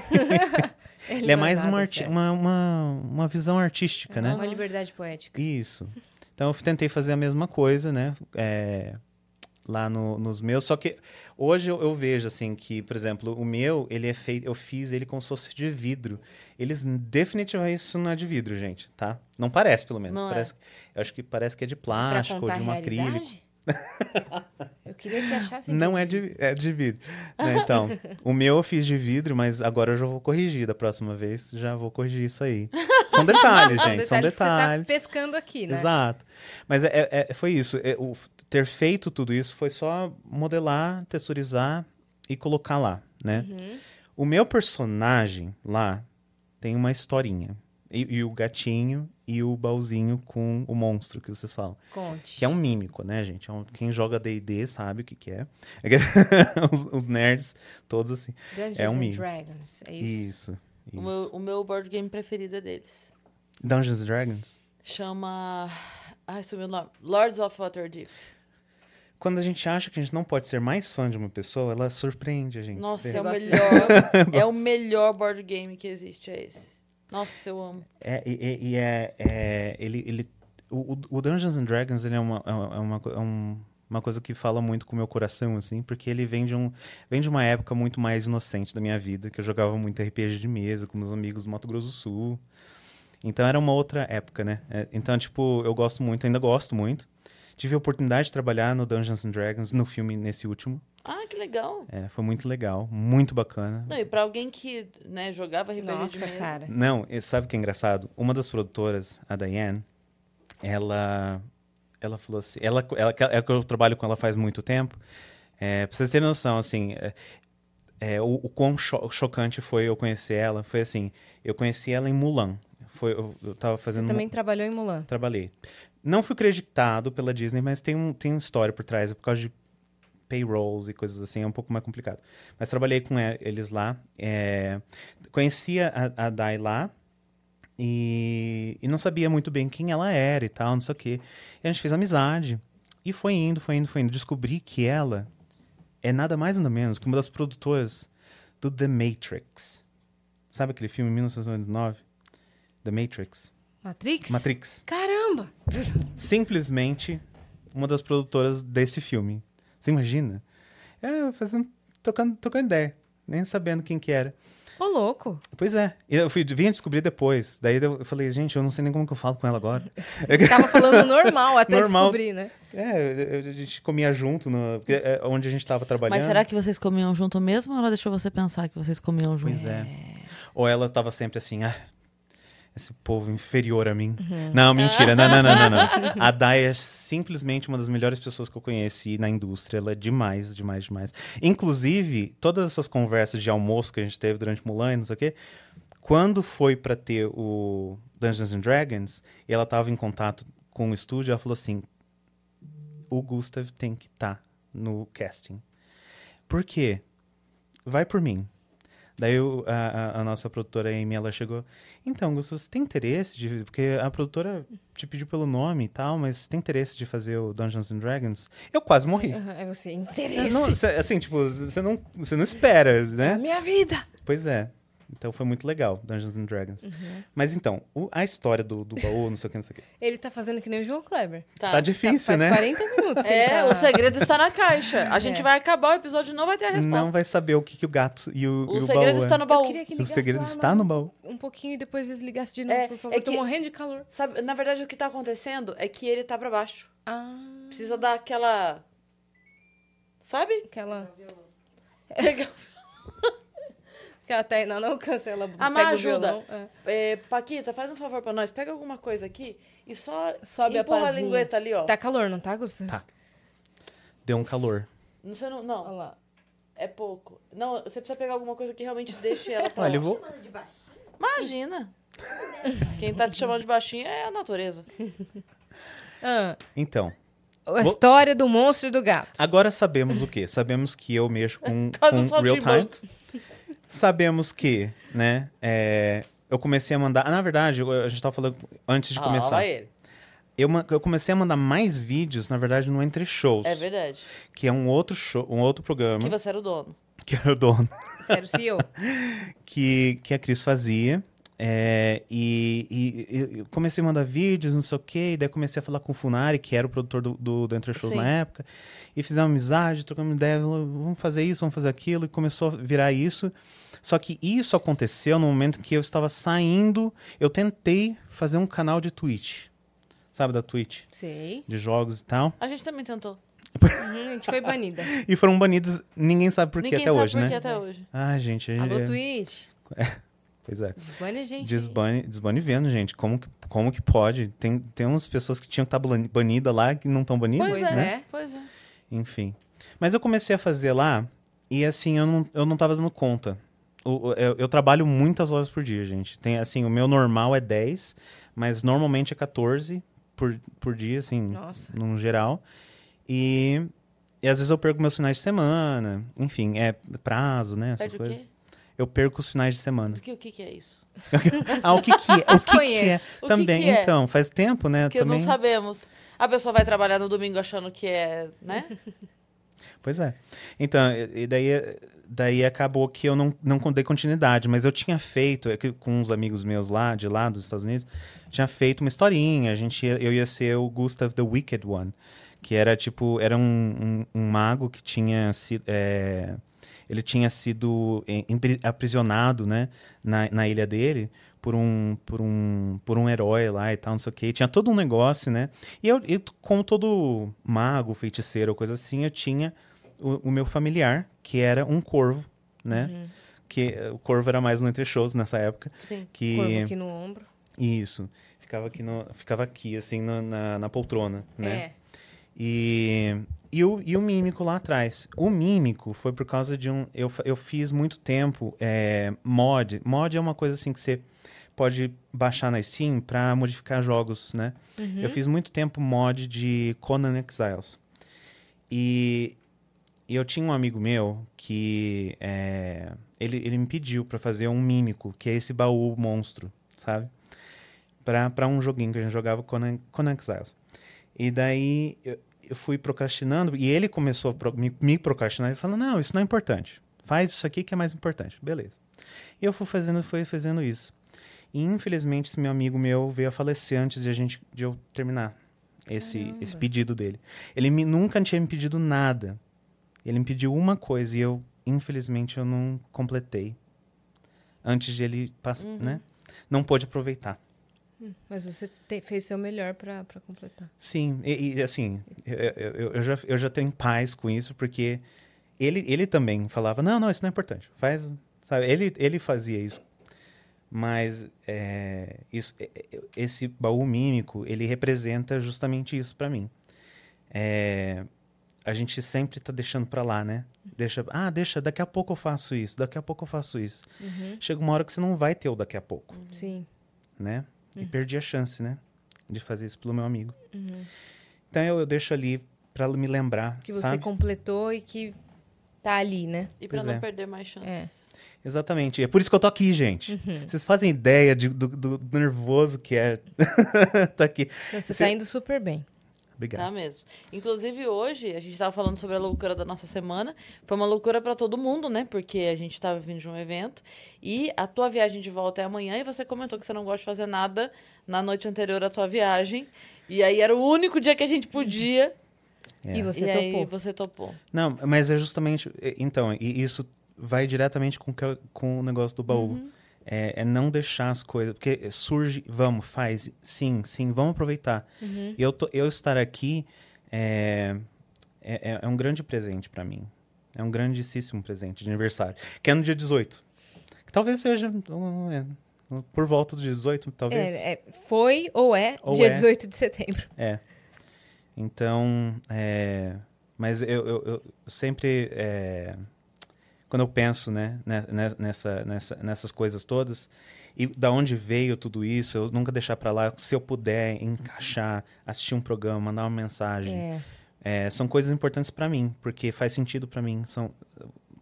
Ele, Ele é não mais uma, arti- uma, uma, uma visão artística, né? Uma liberdade poética. Isso. Então eu tentei fazer a mesma coisa, né? É, lá no- nos meus. Só que hoje eu, eu vejo assim que, por exemplo, o meu, ele é feito. Eu fiz ele como se fosse de vidro. Eles definitivamente isso não é de vidro, gente, tá? Não parece, pelo menos. Não é. parece, Eu acho que parece que é de plástico ou de um acrílico. [LAUGHS] Eu queria que achasse. Não é vidro. de, é de vidro. né? Então, [LAUGHS] o meu eu fiz de vidro, mas agora eu já vou corrigir. Da próxima vez já vou corrigir isso aí. São detalhes, [LAUGHS] São gente. São detalhes que detalhes. Você tá pescando aqui, né? Exato. Mas é, é- foi isso. É, o- ter feito tudo isso foi só modelar, texturizar e colocar lá, né? Uhum. O meu personagem lá tem uma historinha. E, e o gatinho e o baúzinho com o monstro que vocês falam. Conte. Que é um mímico, né, gente? É um- quem joga D&D sabe o que, que é. [LAUGHS] os, os nerds, todos assim. Dungeons é um and meme. Dragons. É isso. Isso. isso. O, meu, o meu board game preferido é deles. Dungeons and Dragons? Chama. Ai, sumiu o nome. Lords of Waterdeep. Quando a gente acha que a gente não pode ser mais fã de uma pessoa, ela surpreende a gente. Nossa, é o melhor. [LAUGHS] é o melhor board game que existe, é esse. Nossa, eu amo. É, e, e é, é- ele, ele, o, o- Dungeons and Dragons ele é, uma, é é uma, é um- uma coisa que fala muito com o meu coração, assim, porque ele vem de, um, vem de uma época muito mais inocente da minha vida, que eu jogava muito RPG de mesa com meus amigos do Mato Grosso do Sul. Então era uma outra época, né? É, então, tipo, eu gosto muito, ainda gosto muito. Tive a oportunidade de trabalhar no Dungeons and Dragons, no filme, nesse último. Ah, que legal. É, foi muito legal, muito bacana. Não, e pra alguém que né, jogava RPG de Nossa, mesa. cara. Não, sabe o que é engraçado? Uma das produtoras, a Diane, ela, ela falou assim, ela, ela, é que eu trabalho com ela faz muito tempo. É, pra vocês terem noção, assim, é, é, o, o quão cho- chocante foi eu conhecer ela, foi assim, eu conheci ela em Mulan. Foi, eu, eu tava fazendo... Você também trabalhou em Mulan. Trabalhei. Não fui creditado pela Disney, mas tem, um, tem uma história por trás, é por causa de payrolls e coisas assim, é um pouco mais complicado. Mas trabalhei com eles lá. é, conhecia a, a Dai lá e, e não sabia muito bem quem ela era e tal, não sei o quê. E a gente fez amizade. E foi indo, foi indo, foi indo. Descobri que ela é nada mais nada menos que uma das produtoras do The Matrix. Sabe aquele filme 1999? The Matrix. Matrix? Matrix. Caramba! Simplesmente uma das produtoras desse filme. Você imagina? É, fazendo, trocando, trocando ideia, nem sabendo quem que era. Ô, louco. Pois é, e eu fui, vim descobrir depois. Daí eu falei, gente, eu não sei nem como que eu falo com ela agora. [LAUGHS] Tava falando normal até Normal. descobrir, né? É, eu- a gente comia junto, no, é onde a gente tava trabalhando. Mas será que vocês comiam junto mesmo ou ela deixou você pensar que vocês comiam junto? Pois é. Ou ela tava sempre assim, ah, esse povo inferior a mim. Uhum. Não, mentira, não, não, não, não, não. [LAUGHS] A Dai é simplesmente uma das melhores pessoas que eu conheci na indústria. Ela é demais, demais, demais. Inclusive, todas essas conversas de almoço que a gente teve durante Mulan e não sei o quê, quando foi pra ter o Dungeons and Dragons, ela tava em contato com o estúdio, ela falou assim, o Gustav tem que estar no casting. Por quê? Vai por mim. Daí o- a, a- nossa produtora Amy, ela chegou, então, Gustavo, você tem interesse de... Porque a produtora te pediu pelo nome e tal, mas você tem interesse de fazer o Dungeons and Dragons? Eu quase morri. É você, É, interesse. não, assim, tipo, você não, você não espera, É a né? minha vida. Pois é. Então foi muito legal, Dungeons and Dragons. Uhum. Mas então, o- a história do, do baú, não sei o que, não sei o que. [LAUGHS] Ele tá fazendo que nem o João Kleber. Tá difícil, Faz né? 40 minutos que É, tá... o segredo está na caixa. A [LAUGHS] gente É. vai acabar o episódio e não vai ter a resposta. Não vai saber o que, que o gato e o, o e o segredo baú está é. no Eu baú. queria que O ligasse segredo lá está no baú. Um pouquinho e depois desligasse de novo, É, por favor. é Eu tô que- morrendo de calor. Sabe, na verdade, o que tá acontecendo é que ele tá pra baixo. Ah, Precisa dar aquela. Sabe? aquela... Pega- Que a Tainá não alcança, ela Ah, o violão. ajuda. é. É, Paquita, faz um favor pra nós. Pega alguma coisa aqui e só Sobe a empurra a, lingueta ali, ó. Tá calor, não tá, Gustavo? Tá. Deu um calor. Não, você não, Olha não, lá. é pouco. Não, você precisa pegar alguma coisa que realmente deixe ela [LAUGHS] pra Olha, eu vou. Imagina. Quem tá te chamando de baixinho é a natureza. [LAUGHS] Ah, Então, a história do monstro e do gato. agora sabemos o quê? Sabemos que eu mexo com, [LAUGHS] com real time. Sabemos que, né, é, eu comecei a mandar... Na verdade, eu- a gente tava falando antes de Ah, começar. ele. Eu, ma- eu comecei a mandar mais vídeos, na verdade, no Entre Shows. É verdade. Que é um outro show, um outro programa, Que você era o dono. [LAUGHS] que era o dono, Sério, CEO. [LAUGHS] que, que a Cris fazia. É, e, e- e eu comecei a mandar vídeos, não sei o quê, e daí comecei a falar com o Funari, que era o produtor do, do, do Entre Shows Sim. na época, e fizemos amizade, trocamos ideia, falou, vamos fazer isso, vamos fazer aquilo, e começou a virar isso. Só que isso aconteceu no momento que eu estava saindo, eu tentei fazer um canal de Twitch, sabe, da Twitch, Sei. de jogos e tal, A gente também tentou. Uhum, a gente foi banida. [LAUGHS] e foram banidos, ninguém sabe por que Ninguém até sabe hoje, por né? que até hoje. Ah, gente, a Alô, gente- Twitch. pois é. Desbane a gente. Desbane, desbane vendo, gente. Como que, como que pode? Tem, tem umas pessoas que tinham que estar banidas lá que não estão banidas, Pois, Pois é. né? é. Pois é. Enfim. Mas eu comecei a fazer lá e assim, eu não, eu não tava dando conta. O- o- eu, eu trabalho muitas horas por dia, gente. Tem assim, o meu normal é 10, mas normalmente é 14 por, por dia, assim, Nossa. no geral. E, e às vezes eu perco meus finais de semana. Enfim, é prazo, né? Essas Perde o coisas. quê? Eu perco os finais de semana. O que, o que, que é isso? [LAUGHS] Ah, o que que é? [LAUGHS] O que, que é? Conheço. O Também, que é? então, faz tempo, né? Que Também. não sabemos. A pessoa vai trabalhar no domingo achando que é, né? [LAUGHS] Pois é. Então, e daí, daí acabou que eu não, não dei continuidade, mas eu tinha feito, é que com uns amigos meus lá, de lá dos Estados Unidos, tinha feito uma historinha, a gente ia- eu ia ser o Gustav the Wicked One, que era tipo, era um, um, um mago que tinha sido, é, ele tinha sido aprisionado, né, na, na ilha dele, por um, por um, por um herói lá e tal, não sei o quê. E tinha todo um negócio, né? E eu, e como todo mago, feiticeiro coisa assim, eu tinha o, o meu familiar, que era um corvo, né? Uhum. Que eh, o corvo era mais no entre shows nessa época. Sim. Que Corvo aqui no ombro. isso ficava aqui no, ficava aqui assim na, na, na poltrona, né? É. E, e, o, e o mímico lá atrás. O mímico foi por causa de um. Eu, eu fiz muito tempo é, mod. Mod é uma coisa assim que você pode baixar na Steam pra modificar jogos, né? Uhum. Eu fiz muito tempo mod de Conan Exiles. E, e eu tinha um amigo meu que é, ele, ele me pediu pra fazer um mímico, que é esse baú monstro, sabe? Pra um joguinho que a gente jogava Conan, Conan Exiles. E daí eu, eu fui procrastinando e ele começou a pro- me, me procrastinar e falou: Não, isso não é importante. Faz isso aqui que é mais importante. Beleza. E eu fui fazendo, fui fazendo isso. E infelizmente esse meu amigo meu veio a falecer antes de a gente de eu terminar esse, Caramba. esse pedido dele. Ele me, nunca tinha me pedido nada. Ele me pediu uma coisa e eu, infelizmente, eu não completei. Antes de ele passar, Uhum. né? Não pôde aproveitar. Mas você te- fez seu melhor pra completar. Sim, e, e, assim, eu, eu, eu já, eu já tenho paz com isso, porque ele, ele também falava, não, não, isso não é importante, faz, sabe, ele, ele fazia isso. Mas é, isso, é, é, esse baú mímico, ele representa justamente isso pra mim. É, a gente sempre tá deixando pra lá, né? Deixa, ah, deixa, daqui a pouco eu faço isso, daqui a pouco eu faço isso. Uhum. Chega uma hora que você não vai ter o daqui a pouco, Sim. né? E perdi a chance, né? De fazer isso pelo meu amigo. Uhum. Então eu, eu deixo ali pra me lembrar, Que você sabe? completou e que tá ali, né? E pra Pois não é. perder mais chances. É. Exatamente. É por isso que eu tô aqui, gente. Uhum. Vocês fazem ideia de- do, do- do nervoso que é [LAUGHS] tá aqui. Você Você- tá indo super bem. Obrigado. Tá mesmo. Inclusive, hoje, a gente estava falando sobre a loucura da nossa semana. Foi uma loucura para todo mundo, né? Porque a gente estava vindo de um evento. E a tua viagem de volta é amanhã. E você comentou que você não gosta de fazer nada na noite anterior à tua viagem. E aí era o único dia que a gente podia. É. E você e topou. aí você topou. Não, mas é justamente. Então, e isso vai diretamente com, com o negócio do baú. Uhum. É, é não deixar as coisas. Porque surge, vamos, faz. Sim, sim, vamos aproveitar. Uhum. E eu, tô- eu estar aqui é, é, é- é um grande presente pra mim. É um grandíssimo presente de aniversário. Que é no dia 18. Que talvez seja é, por volta do 18, talvez. É, é, foi ou é Ou dia é. 18 de setembro. É. Então, mas eu, eu, eu sempre, quando eu penso, né, ne- ne- nessa, nessa, nessas coisas todas, e da onde veio tudo isso, eu nunca deixar pra lá, se eu puder encaixar, assistir um programa, mandar uma mensagem, É. é, são coisas importantes pra mim, porque faz sentido pra mim, são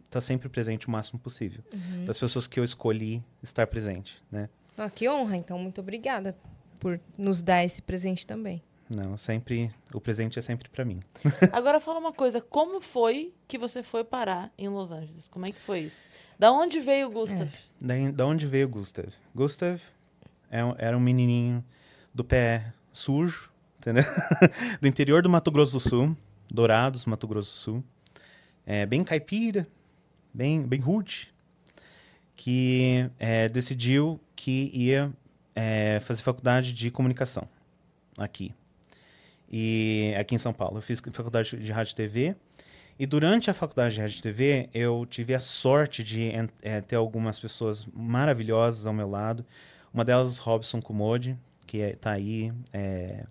tá sempre presente o máximo possível, Uhum. das pessoas que eu escolhi estar presente, né? Ah, que honra, então. Muito obrigada por nos dar esse presente também. Não, sempre, o presente é sempre pra mim. [LAUGHS] Agora fala uma coisa, como foi que você foi parar em Los Angeles? Como é que foi isso? Da onde veio o Gustav? Daí, da onde veio o Gustav? Gustav é era um menininho do pé sujo, entendeu? [LAUGHS] do interior do Mato Grosso do Sul, Dourados, Mato Grosso do Sul. É, bem caipira, bem, bem rude, que é, decidiu que ia é, fazer faculdade de comunicação aqui. E aqui em São Paulo. Eu fiz faculdade de rádio e TV. E durante a faculdade de rádio e TV, eu tive a sorte de eh, ter algumas pessoas maravilhosas ao meu lado. Uma delas, Robson Kumodi, que está aí. é,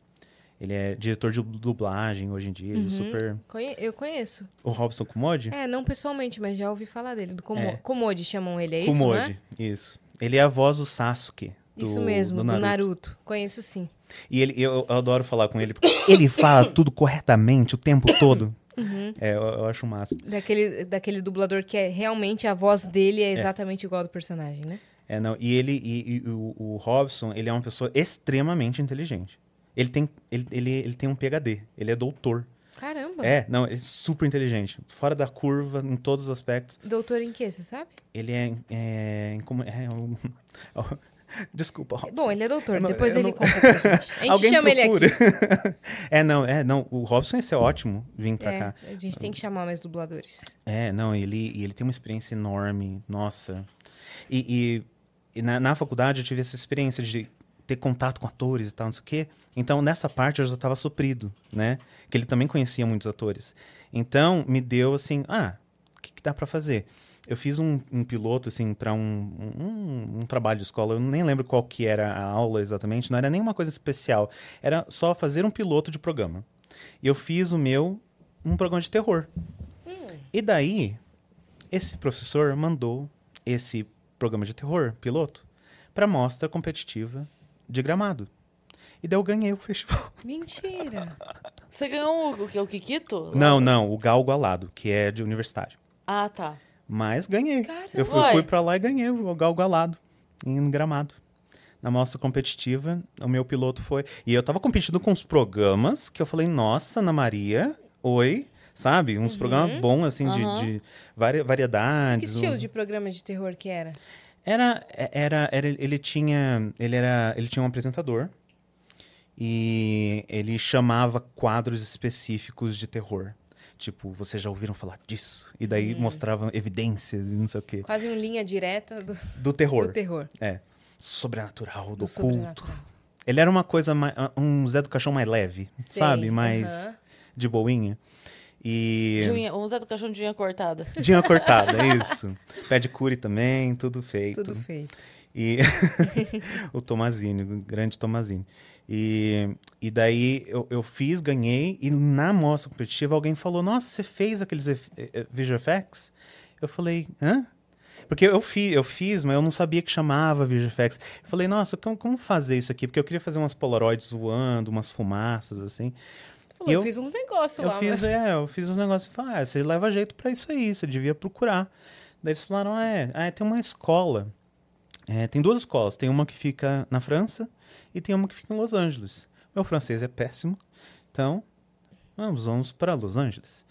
ele é diretor de dublagem hoje em dia. Ele é Uhum. super. Conhe- eu conheço. O Robson Kumodi? É, não pessoalmente, mas já ouvi falar dele. Do Komo É. Chamam ele, é isso, né? isso. Ele é a voz do Sasuke. Do, Isso mesmo, do do Naruto. Naruto. Conheço sim. E ele, eu, eu adoro falar com ele, porque ele fala [COUGHS] tudo corretamente o tempo todo. Uhum. É, eu, eu acho o máximo. Daquele, daquele dublador que é realmente a voz dele é exatamente igual ao do personagem, né? É, não, e ele e, e o, o Robson, ele é uma pessoa extremamente inteligente. Ele tem, ele, ele, ele tem um PhD, ele é doutor. Caramba. É, não, ele é super inteligente. Fora da curva, em todos os aspectos. Doutor em quê, você sabe? Ele é. é, em é um- [LAUGHS] [LAUGHS] Desculpa, Robson. Bom, ele é doutor, não- depois ele não- conta pra gente. A gente [LAUGHS] Alguém chama ele procura. aqui. [LAUGHS] é, não, é, não. O Robson ia ser ótimo vir pra É, cá. a gente tem que chamar mais dubladores. É, não, ele, ele tem uma experiência enorme, nossa. E, e- e na, na faculdade eu tive essa experiência de ter contato com atores e tal, não sei o quê. Então, nessa parte eu já estava suprido, né? Que ele também conhecia muitos atores. Então, me deu assim, ah, o que, que dá pra fazer? Eu fiz um, um piloto, assim, para um, um, um trabalho de escola. Eu nem lembro qual que era a aula exatamente. Não era nenhuma coisa especial. Era só fazer um piloto de programa. E eu fiz o meu, um programa de terror. E daí, esse professor mandou esse programa de terror, piloto, para mostra competitiva de Gramado. E daí eu ganhei o festival. [LAUGHS] Mentira. Você ganhou o, o, que, o Kikito? Não, não, o Galgo Alado, que é de universitário. Ah, tá. Mas ganhei. Caramba. Eu fui, fui para lá e ganhei o Galgo Alado, em Gramado. Na mostra competitiva, o meu piloto foi. E eu tava competindo com uns programas que eu falei, nossa, Ana Maria, oi. Sabe? Uns programas bons, assim, de, Aham. de vari- Que variedades. estilo um- de programa de terror que era? Era, era, era, ele tinha, ele era, ele tinha um apresentador e ele chamava quadros específicos de terror. Tipo, vocês já ouviram falar disso? E daí mostrava evidências e não sei o quê. Quase uma linha direta do, [LAUGHS] Do terror. do terror. Sobrenatural, do, Do culto. sobrenatural. Ele era uma coisa, mais, um Zé do Caixão mais leve, Sei, sabe? Mais de boinha. E... De unha, um Zé do Caixão de unha cortada. [LAUGHS] Dinha cortada, é isso. Pé de cure também, tudo feito. Tudo feito. E [LAUGHS] o Tomazini, o grande Tomazini. E, e daí eu, eu fiz, ganhei, e na mostra competitiva alguém falou: Nossa, você fez aqueles eh, eh, visual effects? Eu falei: Hã? Porque eu, fi, eu fiz, mas eu não sabia que chamava visual effects. Eu falei: Nossa, como, como fazer isso aqui? Porque eu queria fazer umas polaroids voando, umas fumaças, assim. Falou, eu Eu- fiz uns negócios Eu lá. fiz, mas... é, eu fiz uns negócios e falei, ah, você leva jeito pra isso aí, você devia procurar. Daí eles falaram, é, ah, tem uma escola. É, tem duas escolas, tem uma que fica na França e tem uma que fica em Los Angeles. Meu francês é péssimo, então Vamos, vamos para Los Angeles.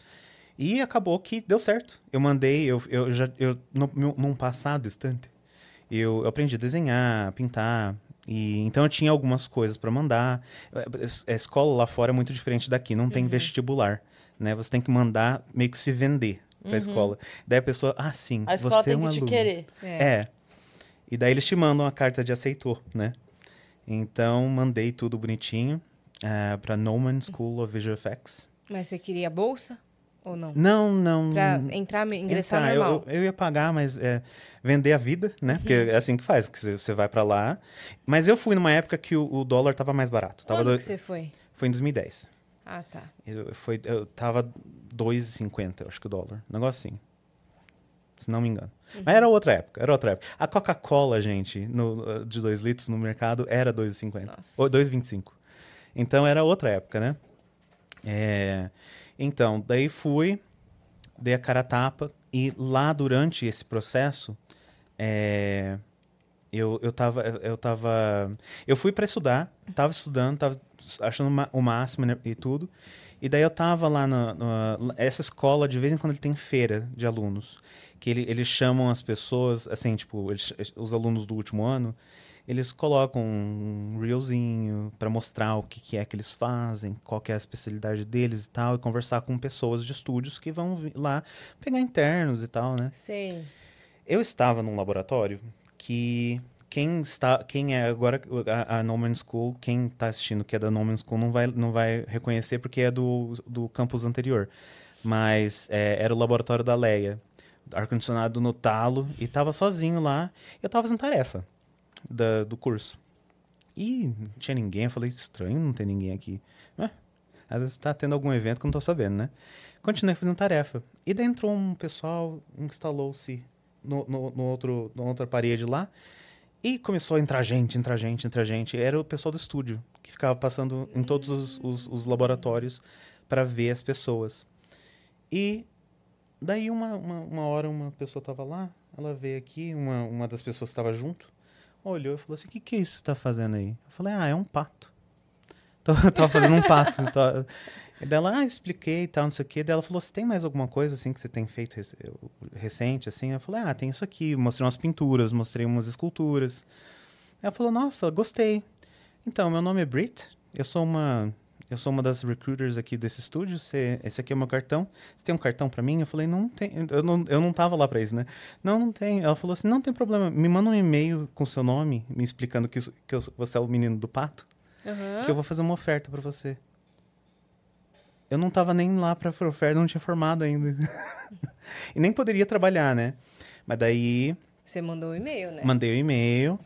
E acabou que deu certo. Eu mandei, eu, eu já, eu, no, meu- num passado distante, eu, eu aprendi a desenhar, pintar. E, então eu tinha algumas coisas para mandar. A escola lá fora é muito diferente daqui, não tem vestibular. Né? Você tem que mandar meio que se vender pra escola. Daí a pessoa, ah, sim, A escola você é tem um que te aluno. querer. É. É. E daí eles te mandam a carta de aceitou, né? Então, mandei tudo bonitinho eh, pra Noman School of Visual Effects. Mas você queria bolsa ou não? Não, não. Pra entrar, ingressar entrar, eu- normal. Eu, eu ia pagar, mas é, vender a vida, né? Porque é assim que faz, que você- vai pra lá. Mas eu fui numa época que o, o dólar tava mais barato. Tava Quando do- que você foi? Foi em 2010. Ah, tá. Eu, foi, eu tava 2,50, eu acho que o dólar. Um negócio assim. Se não me engano. Uhum. Mas era outra época, era outra época. A Coca-Cola, gente, no, de 2 litros no mercado era 2,50. Nossa. Ou 2,25. Então era outra época, né? É, então, daí fui, dei a cara a tapa, e lá durante esse processo, é, eu, eu tava. Eu tava. Eu fui para estudar, tava estudando, tava achando o máximo né, e tudo. E daí eu tava lá na, na- essa escola, de vez em quando ele tem feira de alunos. Que ele, eles chamam as pessoas, assim, tipo, eles- os alunos do último ano, eles colocam um reelzinho para mostrar o que, que é que eles fazem, qual é a especialidade deles e tal, e conversar com pessoas de estúdios que vão lá pegar internos e tal, né? Sei. Eu estava num laboratório que quem está, quem é agora a, a No Man's School, quem está assistindo que é da No Man's School não vai, não vai reconhecer porque é do, do campus anterior. Mas é, era o laboratório da Leia, ar-condicionado no talo, e estava sozinho lá. Eu estava fazendo tarefa da, do curso. E não tinha ninguém, eu falei, estranho não ter ninguém aqui. Ué, às vezes está tendo algum evento que eu não estou sabendo, né? Continuei fazendo tarefa. E daí entrou um pessoal, instalou-se no, no, no outro, na outra parede lá. E começou a entrar gente, entrar gente, entrar gente. Era o pessoal do estúdio, que ficava passando em todos os, os, os laboratórios para ver as pessoas. E daí uma, uma, uma hora uma pessoa estava lá, ela veio aqui, uma, uma das pessoas estava junto, olhou e falou assim, o que, que é isso que você está fazendo aí? Eu falei, ah, é um pato. [LAUGHS] Tava, tava fazendo um pato. Tava- E dela, ah, expliquei e tal, não sei o quê. Daí ela falou, você tem mais alguma coisa, assim, que você tem feito rec- recente, assim? Eu falei, ah, tem isso aqui. Mostrei umas pinturas, mostrei umas esculturas. Ela falou, nossa, gostei. Então, meu nome é Brit. Eu sou uma... Eu sou uma das recruiters aqui desse estúdio. Você, esse aqui é o meu cartão. Você tem um cartão pra mim? Eu falei, não tem. Eu não, eu não tava lá pra isso, né? Não, não tem. Ela falou assim, não tem problema. Me manda um e-mail com seu nome, me explicando que, que eu- você é o menino do pato Aham. que eu vou fazer uma oferta pra você. Eu não tava nem lá pra oferta, não tinha formado ainda. [LAUGHS] e nem poderia trabalhar, né? Mas daí Você mandou um e-mail, né? mandei o e-mail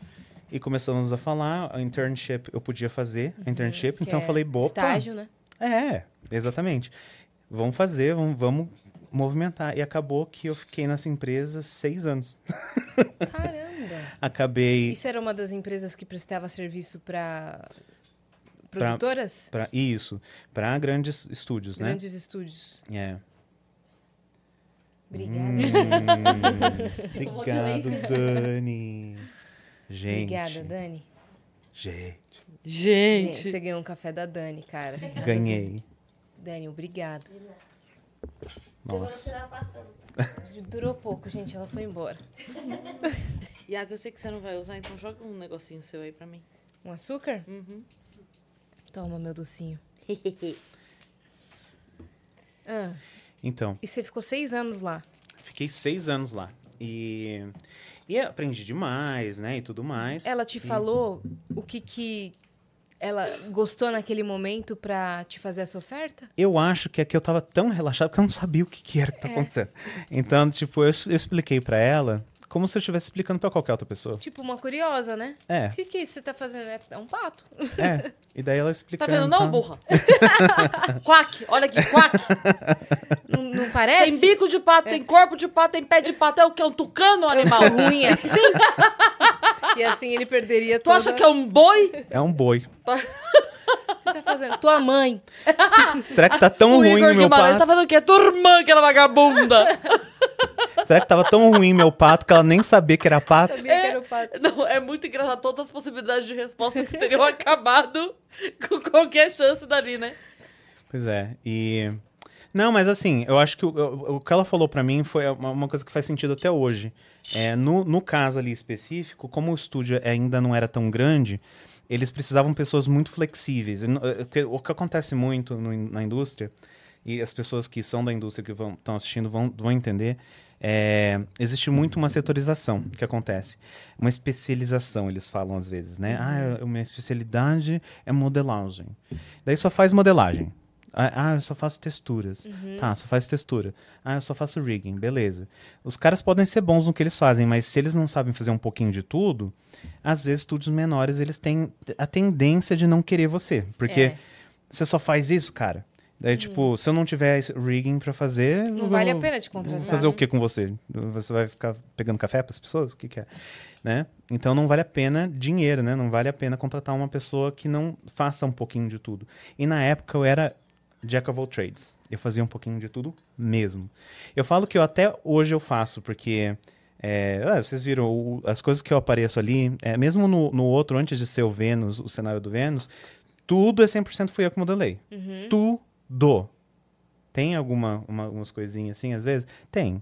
e começamos a falar. A internship eu podia fazer, a internship, Que então eu é falei, boa. Estágio, né? É, exatamente. Vamos fazer, vamos, vamos movimentar. E acabou que eu fiquei nessa empresa seis anos. Caramba. [LAUGHS] Acabei. Isso era uma das empresas que prestava serviço para produtoras? Pra, isso, para grandes estúdios, Grandes estúdios. né? É. Obrigada. Hum, [LAUGHS] obrigado, Dani. Gente. Obrigada, Dani. Gente, Gente, Gente. Você ganhou um café da Dani, cara. ganhei. Dani, obrigada. Nossa. Durou pouco, gente. Ela foi embora. [LAUGHS] Yas, eu sei que você não vai usar, então joga um negocinho seu aí pra mim. Um açúcar? Uhum. Toma, meu docinho. [LAUGHS] Ah, Então, e você ficou seis anos lá. fiquei seis anos lá. E, e aprendi demais, né? E tudo mais. Ela te E- falou o que que ela gostou naquele momento pra te fazer essa oferta? Eu acho que é que eu tava tão relaxado que eu não sabia o que, que era que tá É. acontecendo. Então, tipo, eu, eu expliquei pra ela como se eu estivesse explicando pra qualquer outra pessoa. Tipo, uma curiosa, né? É, O que que é isso que você tá fazendo? É é um pato. é. E daí ela Tá explicando. vendo não, tá? burra? [LAUGHS] quack, olha aqui, quack. Não, não parece? Tem bico de pato, tem corpo de pato, tem pé de pato. É o que? É um tucano, animal? Mal ruim assim. [LAUGHS] e assim ele perderia Tu toda... acha que é um boi? É um boi. [LAUGHS] O que tá fazendo? Tua mãe. [LAUGHS] Será que tá tão o ruim Igor meu Guimarães pato? tá fazendo o quê? Tua irmã, aquela vagabunda. [LAUGHS] Será que tava tão ruim meu pato que ela nem sabia que era pato? Sabia que era o pato. Não, é muito engraçado todas as possibilidades de resposta que teriam [LAUGHS] acabado com qualquer chance dali, né? Pois é. E. Não, mas assim, eu acho que o, o, que ela falou pra mim foi uma, uma coisa que faz sentido até hoje. É, no, no caso ali específico, como o estúdio ainda não era tão grande, eles precisavam de pessoas muito flexíveis. E no- O que, acontece muito no- na indústria, e as pessoas que são da indústria que estão assistindo vão, vão entender, é, existe muito uma setorização que acontece. Uma especialização, eles falam às vezes, né? Ah, a minha especialidade é modelagem. Daí só faz modelagem. Ah, ah, eu só faço texturas. Tá, só faz textura. Ah, eu só faço rigging. Beleza. Os caras podem ser bons no que eles fazem, mas se eles não sabem fazer um pouquinho de tudo, às vezes estúdios menores eles têm a tendência de não querer você. Porque É. você só faz isso, cara. Daí, tipo, se eu não tiver rigging pra fazer. Não eu vale a vou- pena te Vou contratar. fazer o que com você? Você vai ficar pegando café para as pessoas? O que, que é? Né? Então não vale a pena dinheiro, né? Não vale a pena contratar uma pessoa que não faça um pouquinho de tudo. E na época eu era jack of all trades. Eu fazia um pouquinho de tudo mesmo. Eu falo que eu até hoje eu faço, porque é, ah, vocês viram o- as coisas que eu apareço ali, é, mesmo no, no outro, antes de ser o Vênus, o cenário do Vênus, tudo é 100% fui eu que modelei. Uhum. Tudo. Tem alguma, uma, umas coisinhas assim, às vezes? Tem.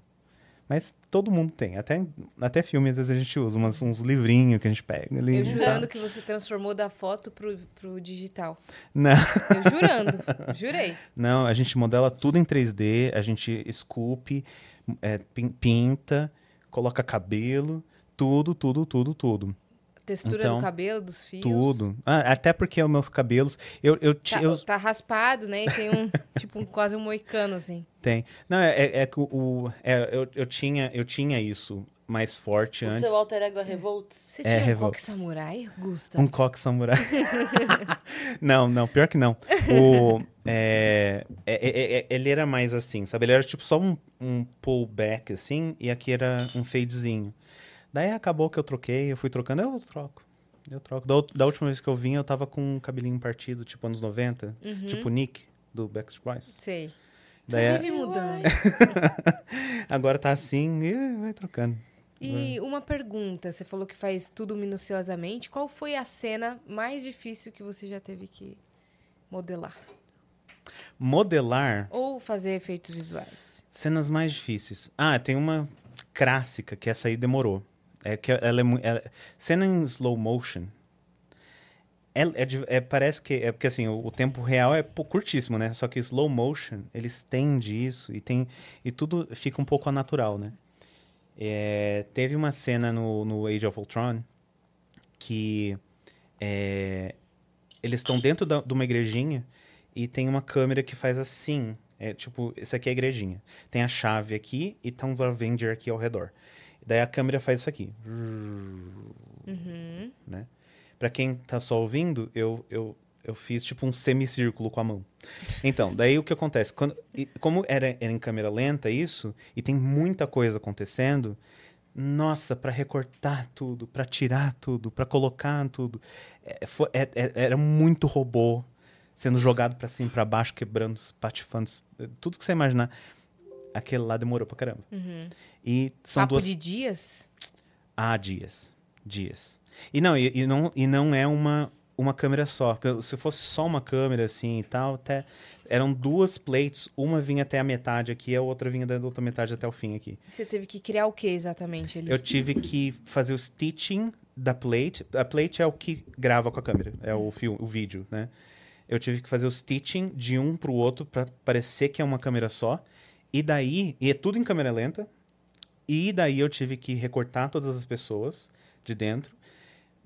Mas todo mundo tem. Até, até filme, às vezes, a gente usa umas, uns livrinhos que a gente pega ali. Eu e jurando tal. que você transformou da foto pro, pro digital. Não, Eu jurando. [LAUGHS] Jurei. não, a gente modela tudo em 3D, a gente esculpe, é, pin- pinta, coloca cabelo, tudo, tudo, tudo, tudo. Textura Então, do cabelo, dos fios. Tudo. Ah, até porque os meus cabelos. Eu, eu, Tá, eu, tá raspado, né? E tem um, [LAUGHS] tipo, um- quase um moicano, assim. Tem. Não, é, é, é que o. o- é, eu, eu, tinha, eu tinha isso mais forte O antes. seu alter ego é Revolts? Você É, tinha um revolta. coque samurai, Gusta? Um coque samurai. [LAUGHS] não, não, pior que não. O, é, é, é, é, ele era mais assim, sabe? Ele era tipo só um, um pullback, assim, e aqui era um fadezinho. Daí acabou que eu troquei, eu fui trocando, eu troco. Eu troco. Da, da última vez que eu vim, eu tava com um cabelinho partido, tipo anos 90, Uhum. tipo Nick, do Backstreet Boys. Sei. Daí Você é- vive mudando. [LAUGHS] Agora tá assim e vai trocando. E uma pergunta, você falou que faz tudo minuciosamente. Qual foi a cena mais difícil que você já teve que modelar? Modelar Ou fazer efeitos visuais? cenas mais difíceis. Ah, tem uma clássica que essa aí demorou. É que ela é. Cena em slow motion. É, é parece que. É porque assim, o, o tempo real é curtíssimo, né? Só que slow motion, ele estende isso e tem. E tudo fica um pouco anatural, né? É, teve uma cena no, no Age of Ultron que é, eles estão dentro da- de uma igrejinha e tem uma câmera que faz assim. É tipo, essa aqui é a igrejinha. Tem a chave aqui e tá uns Avenger aqui ao redor. Daí a câmera faz isso aqui. Uhum. Pra quem tá só ouvindo, eu, eu, eu fiz tipo um semicírculo com a mão. Então, daí o que acontece? Quando, como era, era em câmera lenta isso, e tem muita coisa acontecendo, nossa, pra recortar tudo, pra tirar tudo, pra colocar tudo, é, foi- é- é- era muito robô sendo jogado pra cima, pra baixo, quebrando, patifando, tudo que você imaginar. Aquele lá demorou pra caramba. Uhum. E são Papo duas de dias? ah, dias. Dias. E não, e, e não, e não é uma, uma câmera só. porque Se fosse só uma câmera assim e tal, até. Eram duas plates, uma vinha até a metade aqui, a outra vinha da outra metade até o fim aqui. Você teve que criar o que exatamente ali? Eu tive que fazer o stitching da plate. A plate é o que grava com a câmera, é o, fio, o vídeo, né? Eu tive que fazer o stitching de um pro outro para parecer que é uma câmera só. E daí, e é tudo em câmera lenta. E daí eu tive que recortar todas as pessoas de dentro,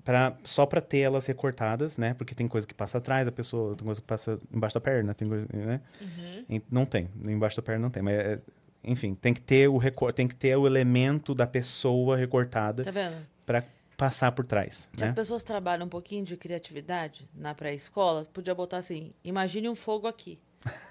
pra, só para ter elas recortadas, né? Porque tem coisa que passa atrás da pessoa, tem coisa que passa embaixo da perna, tem coisa, né? Uhum. Não tem, embaixo da perna não tem, mas é- enfim, tem que ter o recor tem que ter o elemento da pessoa recortada Tá vendo? para passar por trás, Se as né? pessoas trabalham um pouquinho de criatividade na pré-escola, podia botar assim: imagine um fogo aqui.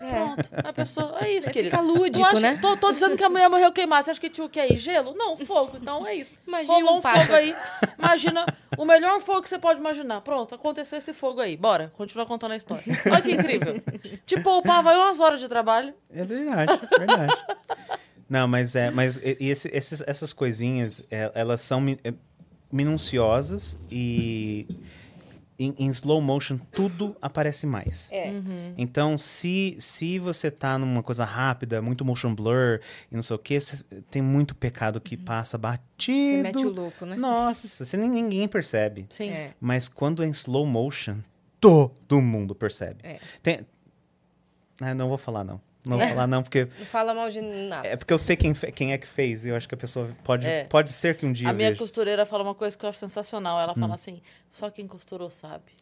É. Pronto. A pessoa. É isso, querida. Fica Tu lúdico, acha- né? Tô, tô dizendo que a mulher morreu queimada. Você acha que tinha o que aí? Gelo? Não, fogo. Então é isso. Imagina Rolou um um fogo aí. Imagina o melhor fogo que você pode imaginar. Pronto, aconteceu esse fogo aí. Bora, continua contando a história. Olha que incrível. Te poupava aí umas horas de trabalho. É verdade, é verdade. Não, mas é, mas e- esse- esses- essas coisinhas, é, elas são mi- é, minuciosas e em, em slow motion tudo aparece mais. É. Uhum. Então, se, se você tá numa coisa rápida, muito motion blur e não sei o que, tem muito pecado que passa Você mete o batido. louco, né? Nossa, você, nem- ninguém percebe. Sim. É. Mas quando é em slow motion, todo mundo percebe. É. Tem... Ah, não vou falar, não. Não vou falar, não, porque Não fala mal de nada. é porque eu sei quem, quem é que fez. E eu acho que a pessoa pode, É. pode ser que um dia A eu minha veja. costureira fala uma coisa que eu acho sensacional. Ela Hum. fala assim: só quem costurou sabe.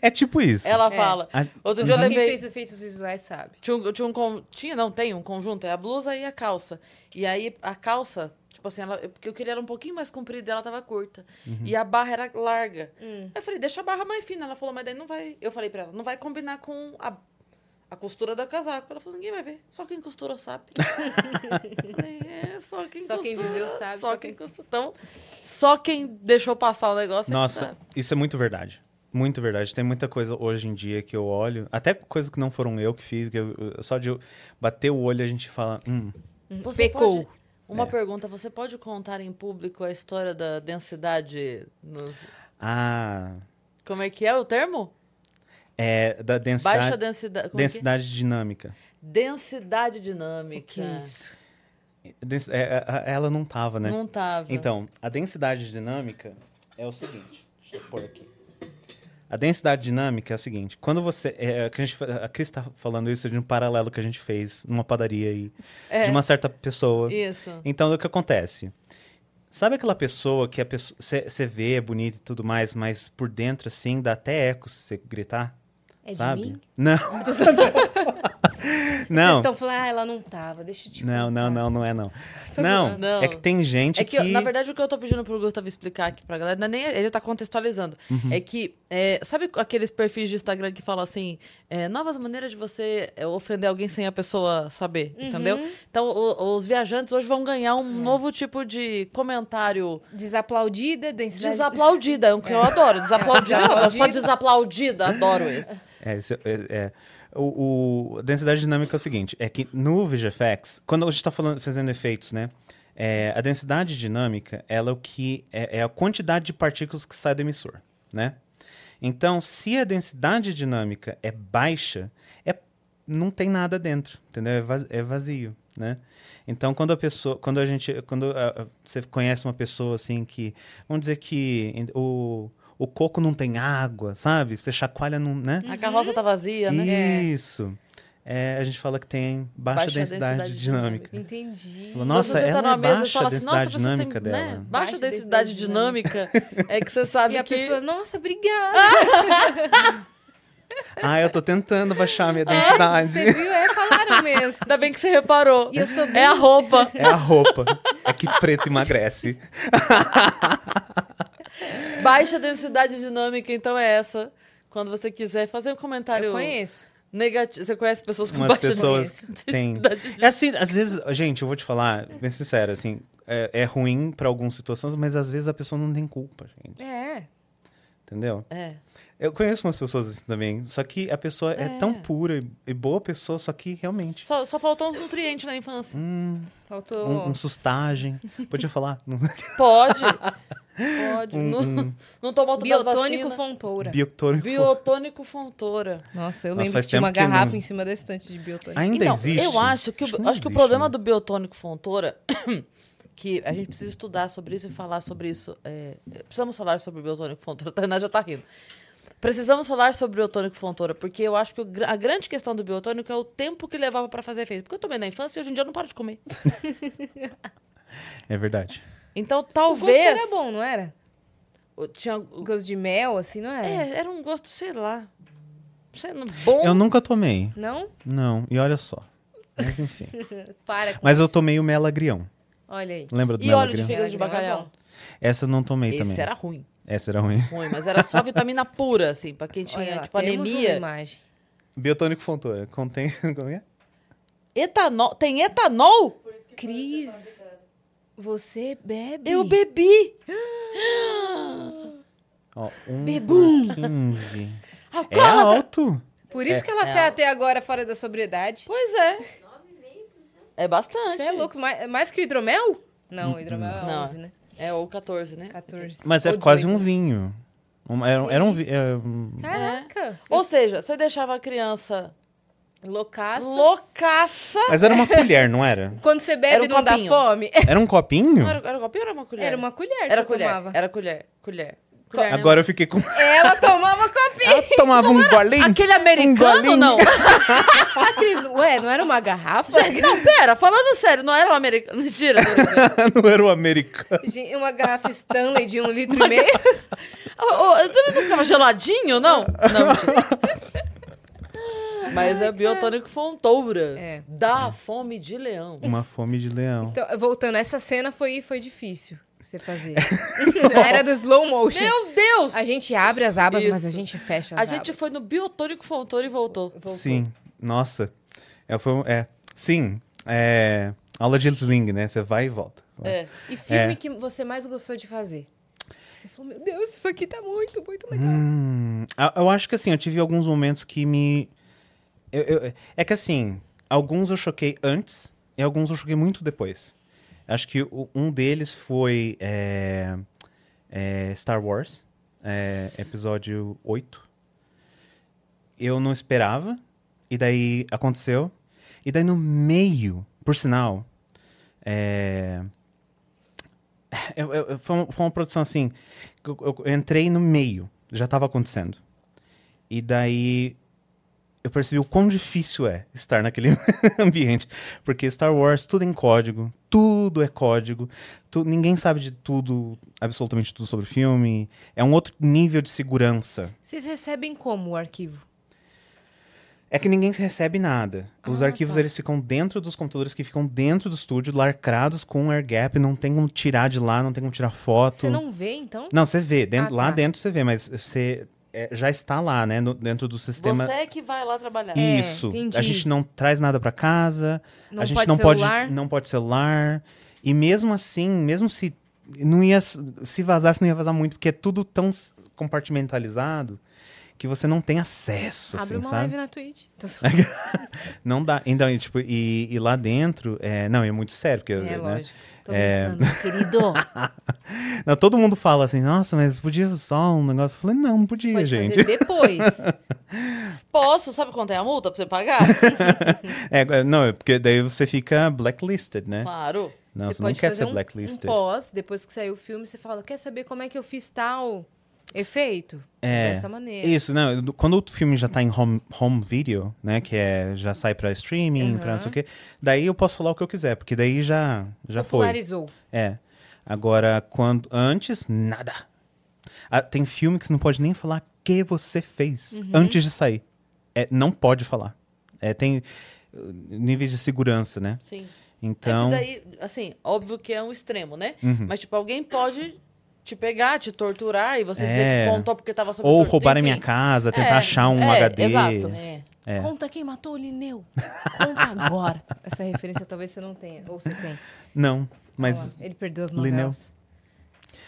É tipo isso. Ela É. fala. A- Outro dia eu Só quem levei. fez efeitos visuais sabe. Tinha, um, tinha, um con- tinha, não, tem um conjunto, é a blusa e a calça. E aí a calça, tipo assim, ela, porque eu queria ela um pouquinho mais comprida e ela tava curta. E a barra era larga. Hum. Aí eu falei, deixa a barra mais fina. Ela falou, mas daí não vai. Eu falei pra ela, não vai combinar com a, a costura da casaco. Ela falou, ninguém vai ver. Só quem costurou sabe. Falei, [LAUGHS] é, só quem Só quem costurou, viveu sabe, Só, só quem quem- costurou. Então, só quem deixou passar o negócio é que Nossa, sabe. isso é muito verdade. Muito verdade. Tem muita coisa hoje em dia que eu olho, até coisas que não foram eu que fiz, que eu- só de bater o olho a gente fala, hum, Você Pecou. pode- uma É. pergunta, você pode contar em público a história da densidade nos... ah, Como é que é o termo? É da densidade, Baixa densidade. é que é? densidade dinâmica. Densidade dinâmica. Que isso? Dens- é, é, ela não tava, né? Não tava. Então, a densidade dinâmica é o seguinte. Deixa eu pôr aqui. A densidade dinâmica é o seguinte. Quando você. É, que a, gente, a Cris está falando isso de um paralelo que a gente fez numa padaria aí. É, De uma certa pessoa. Isso. Então, o que acontece? Sabe aquela pessoa que a pessoa você vê é bonita e tudo mais, mas por dentro, assim, dá até eco se você gritar? É sabe? de mim? Não, [LAUGHS] Sabendo. Vocês não. estão falando, ah, ela não tava, deixa eu te Não, não, contar. não, não é não. Tô Não, zoando. Não. é que tem gente É que, eu- que... na verdade, o que eu tô pedindo pro Gustavo explicar aqui pra galera, não é nem ele tá contextualizando. Uhum. É que, é, sabe aqueles perfis de Instagram que falam assim, é, novas maneiras de você é, ofender alguém sem a pessoa saber, Uhum. entendeu? Então, o- os viajantes hoje vão ganhar um É. novo tipo de comentário Desaplaudida, densidade... desaplaudida, é o que eu adoro. Desaplaudida, [LAUGHS] eu sou Desaplaudida. desaplaudida, adoro isso. É, isso é, é- o, o- a densidade dinâmica é o seguinte, é que no VGFX, quando a gente está fazendo efeitos, né? é, a densidade dinâmica, ela é o que é, é a quantidade de partículas que sai do emissor, né? Então, se a densidade dinâmica é baixa, é, não tem nada dentro, entendeu? É vaz- é vazio, né? Então, quando a pessoa, quando a gente, quando ah, você conhece uma pessoa assim que, vamos dizer que o, o coco não tem água, sabe? Você chacoalha, não, né? A carroça tá vazia, né? É. Isso. É, a gente fala que tem baixa, Baixa densidade, densidade dinâmica. Entendi. Falou, Nossa, Então, você tá ela numa é mesa e baixa fala a assim, nossa, densidade você dinâmica tem, dela. né? Baixa Baixa densidade densidade dinâmica, é que você sabe E a que... pessoa, nossa, obrigada. [LAUGHS] Ah, eu tô tentando baixar a minha Você densidade. viu? É, falaram mesmo. Ainda bem que você reparou. E eu sou bem... É a roupa. É a roupa. É que preto emagrece. [LAUGHS] Baixa densidade dinâmica, então é essa. Quando você quiser fazer um comentário Eu conheço. negativo. Você conhece pessoas com Umas baixa pessoas densidade [LAUGHS] É assim, às vezes, gente, eu vou te falar, bem sincero, assim, é, é ruim pra algumas situações, mas às vezes a pessoa não tem culpa, gente. É. Entendeu? É. Eu conheço umas pessoas assim também, só que a pessoa é, É. tão pura e- boa pessoa, só que realmente. Só, só faltou uns nutrientes na infância. Hum, Faltou... um, um sustagem. Podia falar? [LAUGHS] Pode. Pode. um, não, um não tomou todas as Biotônico. Fontoura. biotônico. Biotônico Fontoura. Nossa, eu Nossa, lembro faz que tinha uma garrafa não- em cima da estante de biotônico. Ainda então, existe? eu acho que, o, Acho que acho que o problema né? do biotônico Fontoura, [COUGHS] que a gente precisa estudar sobre isso e falar sobre isso. é, precisamos falar sobre o biotônico Fontoura. A Tainá já tá rindo. Precisamos falar sobre o biotônico Fontoura, porque eu acho que a grande questão do biotônico é o tempo que levava pra fazer efeito. Porque eu tomei na infância e hoje em dia eu não paro de comer. [LAUGHS] É verdade. Então, O gosto talvez. era bom, não era? o- Tinha, O gosto de mel, assim, não era? é, era um gosto, sei lá. Bom. Eu nunca tomei. Não? Não, e olha só. Mas enfim. [LAUGHS] Para com Mas eu isso. tomei o melagrião. Olha aí. Lembra do E óleo de melagrião? fígado de bacalhau. Essa eu não tomei Esse também. era ruim. Essa era ruim. Ruim, mas era só vitamina pura, assim, pra quem tinha, Olha tipo, temos uma anemia. imagem. Biotônico Fontoura. Contém. [LAUGHS] Como é? Etanol. Tem etanol? Cris, você bebe? Eu bebi. Ó, um Bebum. por 15. [LAUGHS] É Alcoólatra. alto. Por isso É. que ela É. tá até agora fora da sobriedade. Pois é. É bastante. Você é louco, mais, mais que o hidromel? Não, o hidromel é Não. 11, né? É, ou 14, né? 14. Mas é quase 18. um vinho. Um- era, Que era um. isso? vi- é, um- Caraca. Ou seja, você deixava a criança Loucaça. loucaça. Mas era uma colher, não era? [LAUGHS] Quando você Era bebe um não dá copinho. fome. Era um copinho? Não era, era um copinho ou era uma colher? Era uma colher Era que eu colher. tomava. Era colher. Colher. Colher né? Agora eu fiquei com. Ela tomava [LAUGHS] copinho. Ela tomava um golinho. Aquele americano, golinho. não. [LAUGHS] A Cris, ué, não era uma garrafa? Gente, não, pera, falando sério, não era um americano. Mentira. brincando. não era o americano. [LAUGHS] Uma garrafa Stanley de um litro e meio. Não ficava geladinho, não? Não, mentira. Mas é biotônico fontoura. É. Dá fome de leão. Uma fome de leão. Então, voltando, essa cena foi, foi difícil você fazer. [LAUGHS] Era do slow motion. Meu Deus! A gente abre as abas, mas a Isso. gente fecha as A gente abas. foi no biotônico fontoura e voltou. voltou. Sim. Nossa. É, foi, é. Sim. É. Aula de sling, né? Você vai e volta. É. E filme É. que você mais gostou de fazer? Você falou, meu Deus, isso aqui tá muito, muito legal. Hum, a- eu acho que assim, eu tive alguns momentos que me. eu- eu- é que assim, alguns eu choquei antes e alguns eu choquei muito depois. Acho que o- um deles foi é, é, Star Wars, é, episódio 8. Eu não esperava, e daí aconteceu. E daí no meio, por sinal, é, eu- eu- foi, uma, foi uma produção assim. Eu- eu entrei no meio, já estava acontecendo. E daí eu percebi o quão difícil é estar naquele [LAUGHS] ambiente. Porque Star Wars, tudo em código, tudo é código, tu- ninguém sabe de tudo, absolutamente tudo sobre o filme. É um outro nível de segurança. Vocês recebem como o arquivo? É que ninguém se recebe nada. Os Ah, arquivos tá. eles ficam dentro dos computadores que ficam dentro do estúdio, lacrados com air gap, não tem como tirar de lá, não tem como tirar foto. Você não vê, então? Não, você vê. dentro- Ah, Lá tá. dentro você vê, mas você é, já está lá, né? no- dentro do sistema. Você é que vai lá trabalhar. É, Isso. entendi. A gente não traz nada pra casa. Não a gente pode não celular? pode não pode celular. E mesmo assim, mesmo se não ia se vazasse não ia vazar muito, porque é tudo tão compartimentalizado que você não tem acesso, Abre assim, uma sabe? live na Twitch. [LAUGHS] Não dá. Então, e, tipo, e, e lá dentro, é, não, é muito sério, porque É, né? lógico. Tô É. querido. [LAUGHS] Não, todo mundo fala assim, nossa, mas podia só um negócio. Eu falei, não, não podia, Pode gente. fazer depois. [LAUGHS] Posso? Sabe quanto é a multa pra você pagar? [LAUGHS] É, não, é porque daí você fica blacklisted, né? claro. Não, você você, não quer ser um, um blacklisted. pós, depois que saiu o filme, você fala, quer saber como é que eu fiz tal efeito? É, Dessa maneira. Isso, não, do- quando o filme já tá em home, home video, né, que é, já sai pra streaming, pra não sei o quê, daí eu posso falar o que eu quiser, porque daí já, já foi. Popularizou. É. Agora, quando, antes, nada. Ah, tem filme que você não pode nem falar que você fez Uhum. antes de sair. É, não pode falar. É, tem uh, níveis de segurança, né? Sim. Então, É daí, assim, óbvio que é um extremo, né? Uhum. Mas, tipo, alguém pode te pegar, te torturar e você dizer É. que contou porque tava sob ou tortura, roubar a minha casa, tentar É, achar um é, HD. Exato. É. É. Conta quem matou o Lineu. Conta agora. [LAUGHS] Essa referência talvez você não tenha. Ou você tem. Não, mas ele perdeu as Lineu. novelas.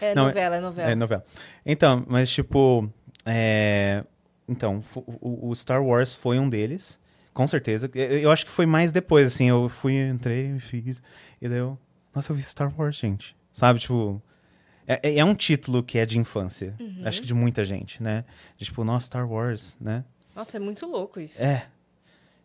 É Não, é- novela, é novela. É novela. Então, mas tipo. é, Então, o, o Star Wars foi um deles, com certeza. Eu, eu acho que foi mais depois, assim. Eu fui, entrei, fiz. E daí eu. Nossa, eu vi Star Wars, gente. Sabe, tipo. É, é- é um título que é de infância. Uhum. Acho que de muita gente, né? De, tipo, nossa, Star Wars, né? Nossa, é muito louco isso. É.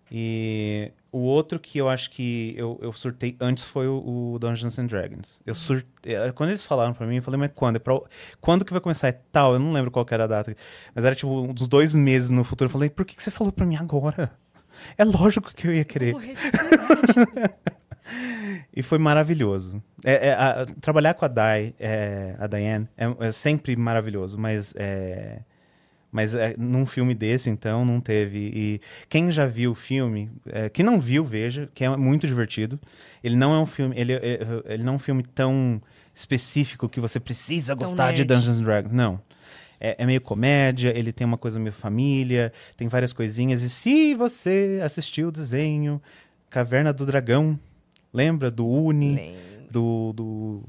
E o outro que eu acho que eu, eu surtei antes foi o, o Dungeons and Dragons. Eu surtei, eh, quando eles falaram pra mim, eu falei, mas quando? É pra, quando que vai começar? É tal, eu não lembro qual era a data. Mas era tipo uns dois meses no futuro. Eu falei, por que, que você falou pra mim agora? [LAUGHS] É lógico que eu ia querer. ansiedade. [LAUGHS] E foi maravilhoso. É, é, a- trabalhar com a Dai, é, a Diane, é, é sempre maravilhoso, mas é, mas é, num filme desse, então, não teve. E quem já viu o filme, quem não viu, veja, que é muito divertido. Ele não é um filme, ele, ele não é um filme tão específico que você precisa Tão gostar de nerd. Dungeons and Dragons. Não. É, é meio comédia, ele tem uma coisa meio família, tem várias coisinhas. E se você assistiu o desenho Caverna do Dragão, lembra do Uni, Lembro. do. do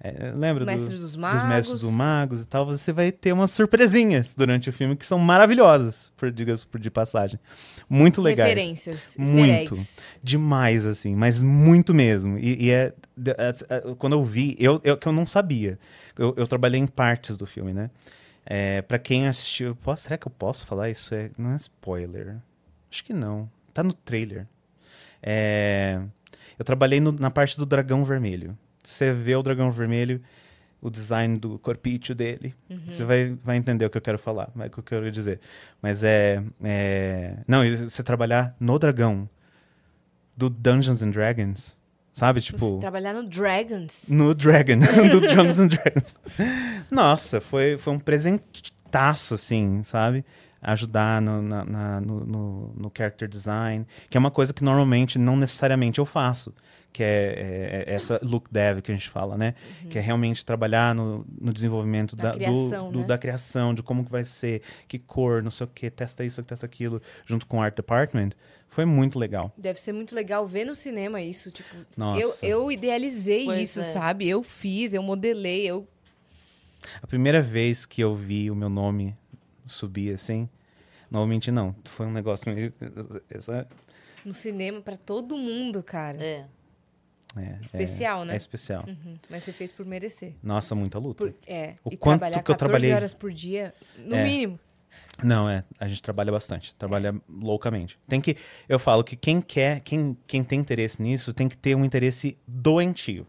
é, lembra do- Mestre dos Magos. dos Mestres dos Magos e tal, você vai ter umas surpresinhas durante o filme que são maravilhosas, por diga por de passagem. Muito legais. Referências, Muito. Demais, assim, mas muito mesmo. E, e é, é- é- Quando eu vi, eu, eu que eu não sabia. Eu, eu trabalhei em partes do filme, né? É, para quem assistiu, posso, será que eu posso falar isso? É, não é spoiler. Acho que não. Tá no trailer. É, eu trabalhei no- na parte do dragão vermelho. Você vê o dragão vermelho, o design do corpício dele, Uhum. você vai, vai entender o que eu quero falar, o que eu quero dizer. Mas é, é- Não, você trabalhar no dragão do Dungeons and Dragons, sabe? Você Tipo. trabalhar no Dragons. No Dragon, [LAUGHS] do Dungeons and Dragons. Nossa, foi, foi um presentaço, assim, sabe? Ajudar no, na- na- no, no, no character design, que é uma coisa que normalmente não necessariamente eu faço, que é, é- é essa look dev que a gente fala, né? Que é realmente trabalhar no, no desenvolvimento Da da, do- criação, do- né? da criação, de como que vai ser, que cor, não sei o que, testa isso, testa aquilo, junto com o art department. Foi muito legal. Deve ser muito legal ver no cinema isso. Tipo, Nossa. eu, eu idealizei Pois isso, é. sabe? Eu fiz, eu modelei, eu A primeira vez que eu vi o meu nome subir assim, normalmente não, foi um negócio meio. [LAUGHS] Essa, no cinema pra todo mundo, cara. É. é, Especial, é, né? É especial. Uhum. Mas você fez por merecer. Nossa, muita luta. Por- é. O e quanto trabalhar que eu 14 trabalhei- horas por dia, no É. mínimo. Não, é, a gente trabalha bastante, trabalha loucamente. Tem que, eu falo que quem quer, quem, quem tem interesse nisso, tem que ter um interesse doentio.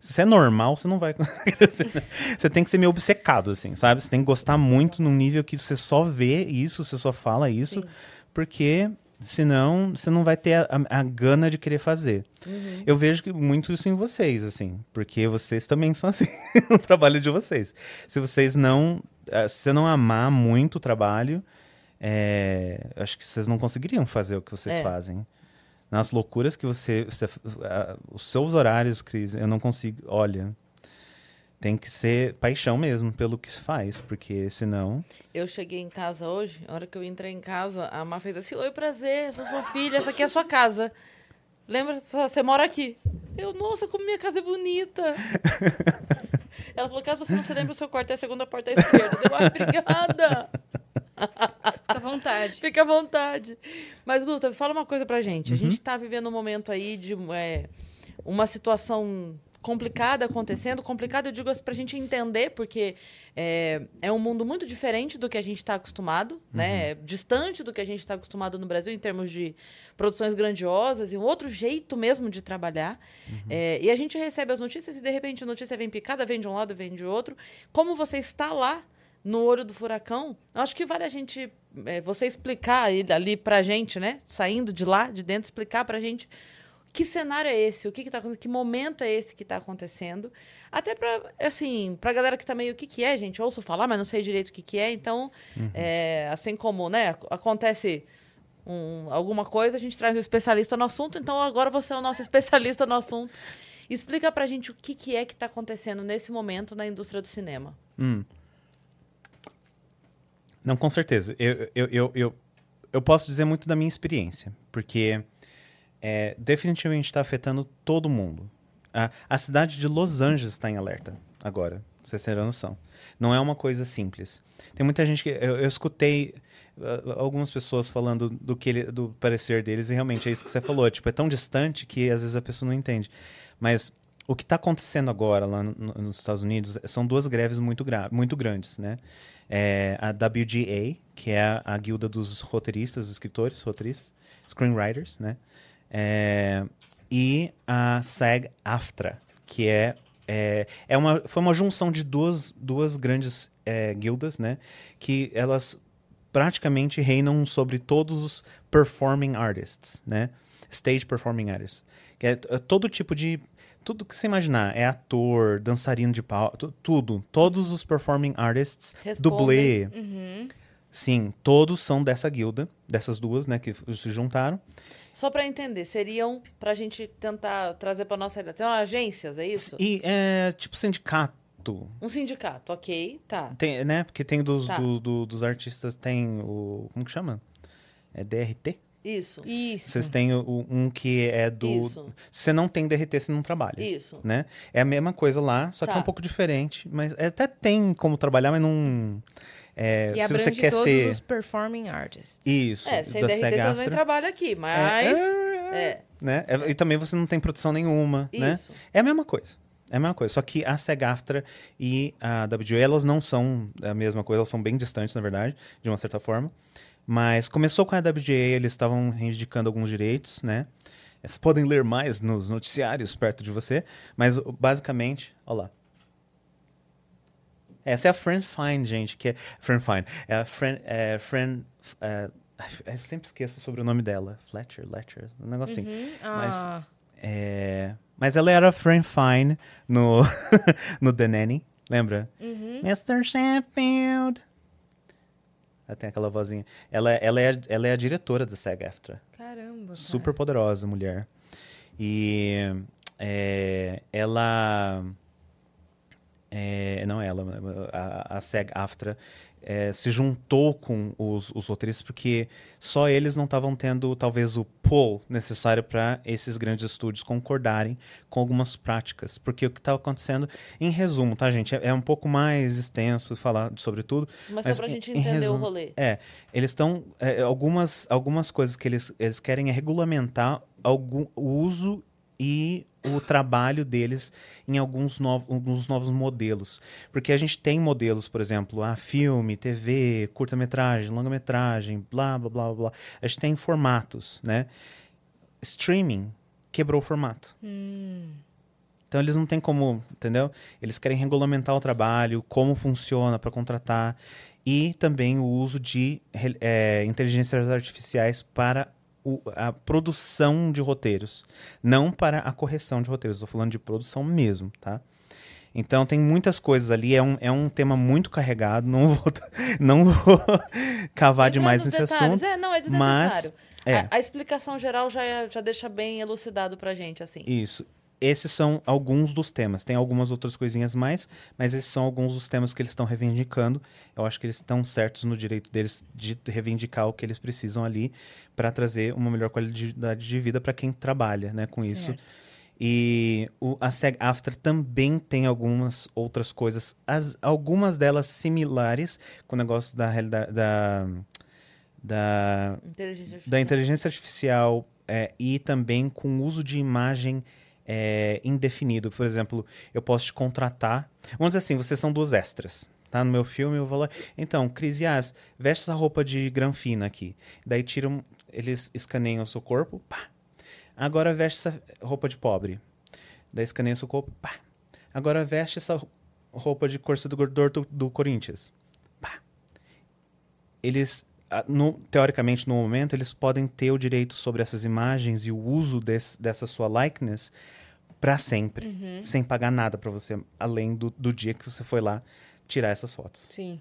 Se você é normal, você não vai. [LAUGHS] você tem que ser meio obcecado, assim, sabe? Você tem que gostar muito num nível que você só vê isso, você só fala isso, Sim. porque senão você não vai ter a, a- a gana de querer fazer. Uhum. Eu vejo que muito isso em vocês, assim, porque vocês também são assim, [LAUGHS] no trabalho de vocês. Se vocês não, eh, se você não amar muito o trabalho, é, acho que vocês não conseguiriam fazer o que vocês É. fazem. Nas loucuras que você, você- ah, os seus horários, Cris, eu não consigo. Olha, tem que ser paixão mesmo pelo que se faz, porque senão. Eu cheguei em casa hoje, a hora que eu entrei em casa, a Má fez assim: Oi, prazer, eu sou sua filha, essa aqui é a sua casa. Lembra? Você mora aqui. Eu, nossa, como minha casa é bonita. [LAUGHS] Ela falou: caso você não se lembre, o seu quarto é a segunda porta à esquerda. Eu, ai, obrigada. Fica à vontade. [LAUGHS] Fica à vontade. Mas, Gustavo, fala uma coisa pra gente. A Uhum. gente está vivendo um momento aí de é, uma situação complicada acontecendo. Complicada, eu digo assim, pra gente entender, porque é, é um mundo muito diferente do que a gente está acostumado, né? É distante do que a gente está acostumado no Brasil em termos de produções grandiosas e um outro jeito mesmo de trabalhar. É, e a gente recebe as notícias e, de repente, a notícia vem picada, vem de um lado, vem de outro. Como você está lá no olho do furacão, eu acho que vale a gente, é, você explicar aí, ali pra gente, né? Saindo de lá, de dentro, explicar pra gente que cenário é esse, o que que tá acontecendo, que momento é esse que tá acontecendo. Até pra, assim, pra galera que tá meio, o que que é, gente? Eu ouço falar, mas não sei direito o que que é. Então, é, assim como, né, ac- acontece um- alguma coisa, a gente traz um especialista no assunto. Então, agora você é o nosso [LAUGHS] especialista no assunto. Explica pra gente o que que é que tá acontecendo nesse momento na indústria do cinema. Hum. Não, com certeza. Eu, eu, eu, eu, eu posso dizer muito da minha experiência, porque é, definitivamente está afetando todo mundo. A, a cidade de Los Angeles está em alerta agora, pra vocês terem noção. Não é uma coisa simples. Tem muita gente que. Eu, eu escutei ah, algumas pessoas falando do, que ele- do parecer deles, e realmente é isso que você falou. Tipo, é tão distante que às vezes a pessoa não entende. Mas o que está acontecendo agora lá no- no- nos Estados Unidos são duas greves muito, gra muito grandes, né? É a WGA, que é a, guilda dos roteiristas, dos escritores, roteiristas, screenwriters, né? É, e a SAG-AFTRA, que é, é, é uma, foi uma junção de duas, duas grandes é, guildas, né? Que elas praticamente reinam sobre todos os performing artists, né? Stage performing artists. Que é, é todo tipo de... Tudo que você imaginar. É ator, dançarino de pau, tu- tudo. Todos os performing artists, dublê, Uhum. sim, todos são dessa guilda, dessas duas, né, que se juntaram. Só pra entender, seriam pra gente tentar trazer pra nossa realidade. São agências, é isso? E é tipo sindicato, Um sindicato, ok, tá. tem, né? Porque tem dos, Tá. do- do- dos artistas, tem o. Como que chama? É DRT? Isso, Isso. Vocês têm o- um que é do. isso, Se você não tem DRT, você não trabalha. isso. Né? É a mesma coisa lá, só que é Tá. um pouco diferente. Mas é, até tem como trabalhar, mas não. é, E se você quer todos ser. os performing artists. Isso, É, sem da DRT você não trabalha aqui, É, mas... é, É, né? É, e também você não tem proteção nenhuma, né? isso. É a mesma coisa. É a mesma coisa. Só que a SEG-AFTRA e a WGA, elas não são a mesma coisa, elas são bem distantes, na verdade, de uma certa forma. Mas começou com a WGA, eles estavam reivindicando alguns direitos, né? Vocês podem ler mais nos noticiários perto de você, mas basicamente, olha lá. Essa é a Friend Fine, gente, que é Friend Fine. É a Friend, é, friend é, eu sempre esqueço sobre o nome dela. Fletcher, Letcher, um negócio assim. Uhum. Mas- Ah, É, mas ela era Friend Fine no, [LAUGHS] no The Nanny, lembra? uhum. Mr. Sheffield. Ela tem aquela vozinha. Ela, ela, é, ela é a diretora da SAG-AFTRA. Caramba. cara. Super poderosa mulher. E é, ela. é, não ela, a, a SAG-AFTRA é, se juntou com os, os roteiristas porque só eles não estavam tendo talvez o pull necessário para esses grandes estúdios concordarem com algumas práticas. Porque o que estava acontecendo, em resumo, tá, gente? É, é um pouco mais extenso falar sobre tudo, Mas, Mas só pra em- gente entender o resumo- rolê. é, eles estão. é, algumas, algumas coisas que eles, eles querem é regulamentar algum, o uso e o trabalho deles em alguns, novos alguns novos modelos. Porque a gente tem modelos, por exemplo, a filme, TV, curta-metragem, longa-metragem, blá, blá, blá, blá. A gente tem formatos, né? Streaming quebrou o formato. Hum, Então eles não têm como, entendeu? Eles querem regulamentar o trabalho, como funciona para contratar e também o uso de eh, inteligências artificiais para o- a produção de roteiros, não para a correção de roteiros. Estou falando de produção mesmo, tá? Então tem muitas coisas ali. É um, é um tema muito carregado. Não [LAUGHS] vou, não vou cavar demais nesse detalhes. assunto. É, não, é mas, desnecessário. é. A, a explicação geral já, é- já deixa bem elucidado pra gente, assim. Isso. Esses são alguns dos temas. Tem algumas outras coisinhas mais, mas esses são alguns dos temas que eles estão reivindicando. Eu acho que eles estão certos no direito deles de reivindicar o que eles precisam ali para trazer uma melhor qualidade de vida para quem trabalha né, com isso. certo. E o, a SEG-AFTRA também tem algumas outras coisas, as, algumas delas similares com o negócio da realidade da, da Inteligência artificial. da inteligência artificial é, e também com o uso de imagem é, indefinido. Por exemplo, eu posso te contratar. Vamos dizer assim, vocês são duas extras. Tá? No meu filme, eu vou lá. Então, Cris Yas, veste essa roupa de granfina aqui. Daí tiram. Eles escaneiam o seu corpo. Pá. Agora veste essa roupa de pobre. Daí escaneia o seu corpo. Pá. Agora veste essa roupa de torcedor do, do Corinthians. Pá. Eles no- teoricamente, no momento, eles podem ter o direito sobre essas imagens e o uso desse- dessa sua likeness para sempre, Uhum. sem pagar nada para você, além do, do dia que você foi lá tirar essas fotos. Sim.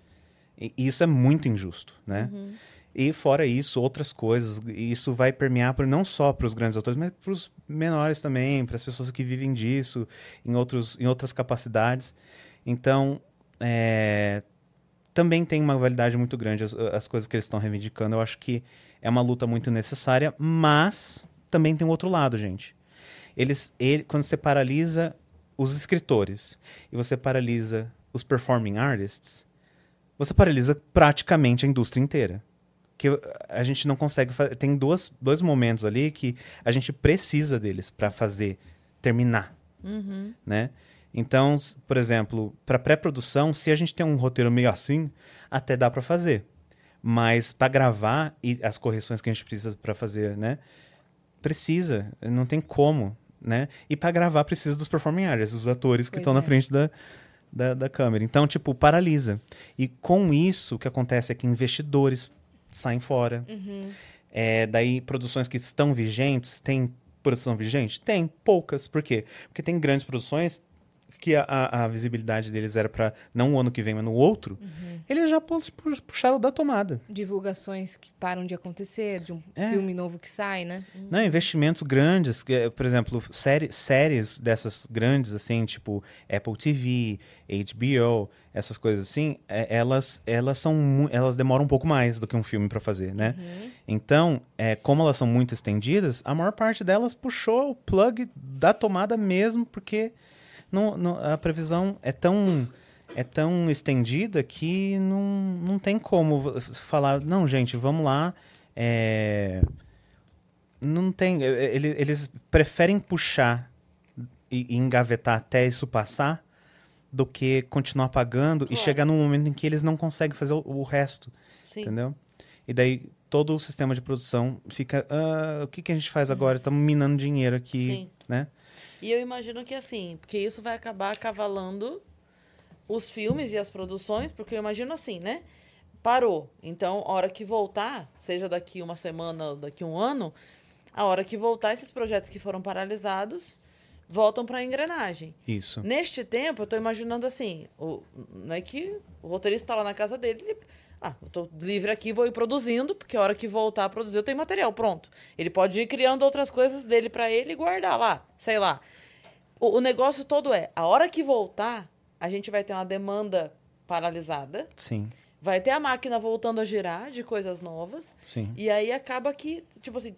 E e isso é muito injusto, né? Uhum. E fora isso, outras coisas, isso vai permear por, não só para os grandes autores, mas para os menores também, para as pessoas que vivem disso, em, outros, em outras capacidades. Então, é, também tem uma validade muito grande as, as coisas que eles estão reivindicando. Eu acho que é uma luta muito necessária, mas também tem um outro lado, gente. Eles, ele, quando você paralisa os escritores e você paralisa os performing artists, você paralisa praticamente a indústria inteira. Que a gente não consegue fazer. Tem duas, dois momentos ali que a gente precisa deles para fazer, terminar Uhum. né? Então, por exemplo, para pré-produção, se a gente tem um roteiro meio assim, até dá para fazer. Mas para gravar e as correções que a gente precisa para fazer, né? Precisa, não tem como, né? E para gravar precisa dos performing artists, dos atores que Pois estão na é. frente da, da, da câmera. Então, tipo, paralisa. E com isso, o que acontece é que investidores saem fora. Uhum. É, daí, produções que estão vigentes, tem produção vigente? Tem, poucas. Por quê? Porque tem grandes produções que a, a- a visibilidade deles era para não o ano que vem, mas no outro, Uhum. eles já pu- pu- puxaram da tomada. Divulgações que param de acontecer, de um É. filme novo que sai, né? Não, investimentos grandes, que, é, por exemplo, série, séries dessas grandes, assim, tipo Apple TV, HBO, essas coisas assim, é, elas, elas são elas demoram um pouco mais do que um filme para fazer, né? Uhum. Então, é, como elas são muito estendidas, a maior parte delas puxou o plug da tomada mesmo, porque não, não- a previsão é tão, é tão estendida que não, não tem como falar, não, gente, vamos lá. é, não tem. é, ele- Eles preferem puxar e, e engavetar até isso passar do que continuar pagando e Claro. chegar num momento em que eles não conseguem fazer o, o resto, Sim. entendeu? E daí todo o sistema de produção fica, "Ah, o que, que a gente faz agora? Estamos minando dinheiro aqui, Sim. né? E eu imagino que assim, porque isso vai acabar cavalando os filmes e as produções, porque eu imagino assim, né? Parou. Então, a hora que voltar, seja daqui uma semana daqui um ano, a hora que voltar, esses projetos que foram paralisados voltam para a engrenagem. Isso. Neste tempo, eu tô imaginando assim, o, não é que o roteirista tá lá na casa dele, ele, ah, eu tô livre aqui, vou ir produzindo, porque a hora que voltar a produzir, eu tenho material pronto. Ele pode ir criando outras coisas dele pra ele e guardar lá, sei lá. O, o negócio todo é, a hora que voltar, a gente vai ter uma demanda paralisada, Sim, vai ter a máquina voltando a girar de coisas novas, sim. e aí acaba que, tipo assim,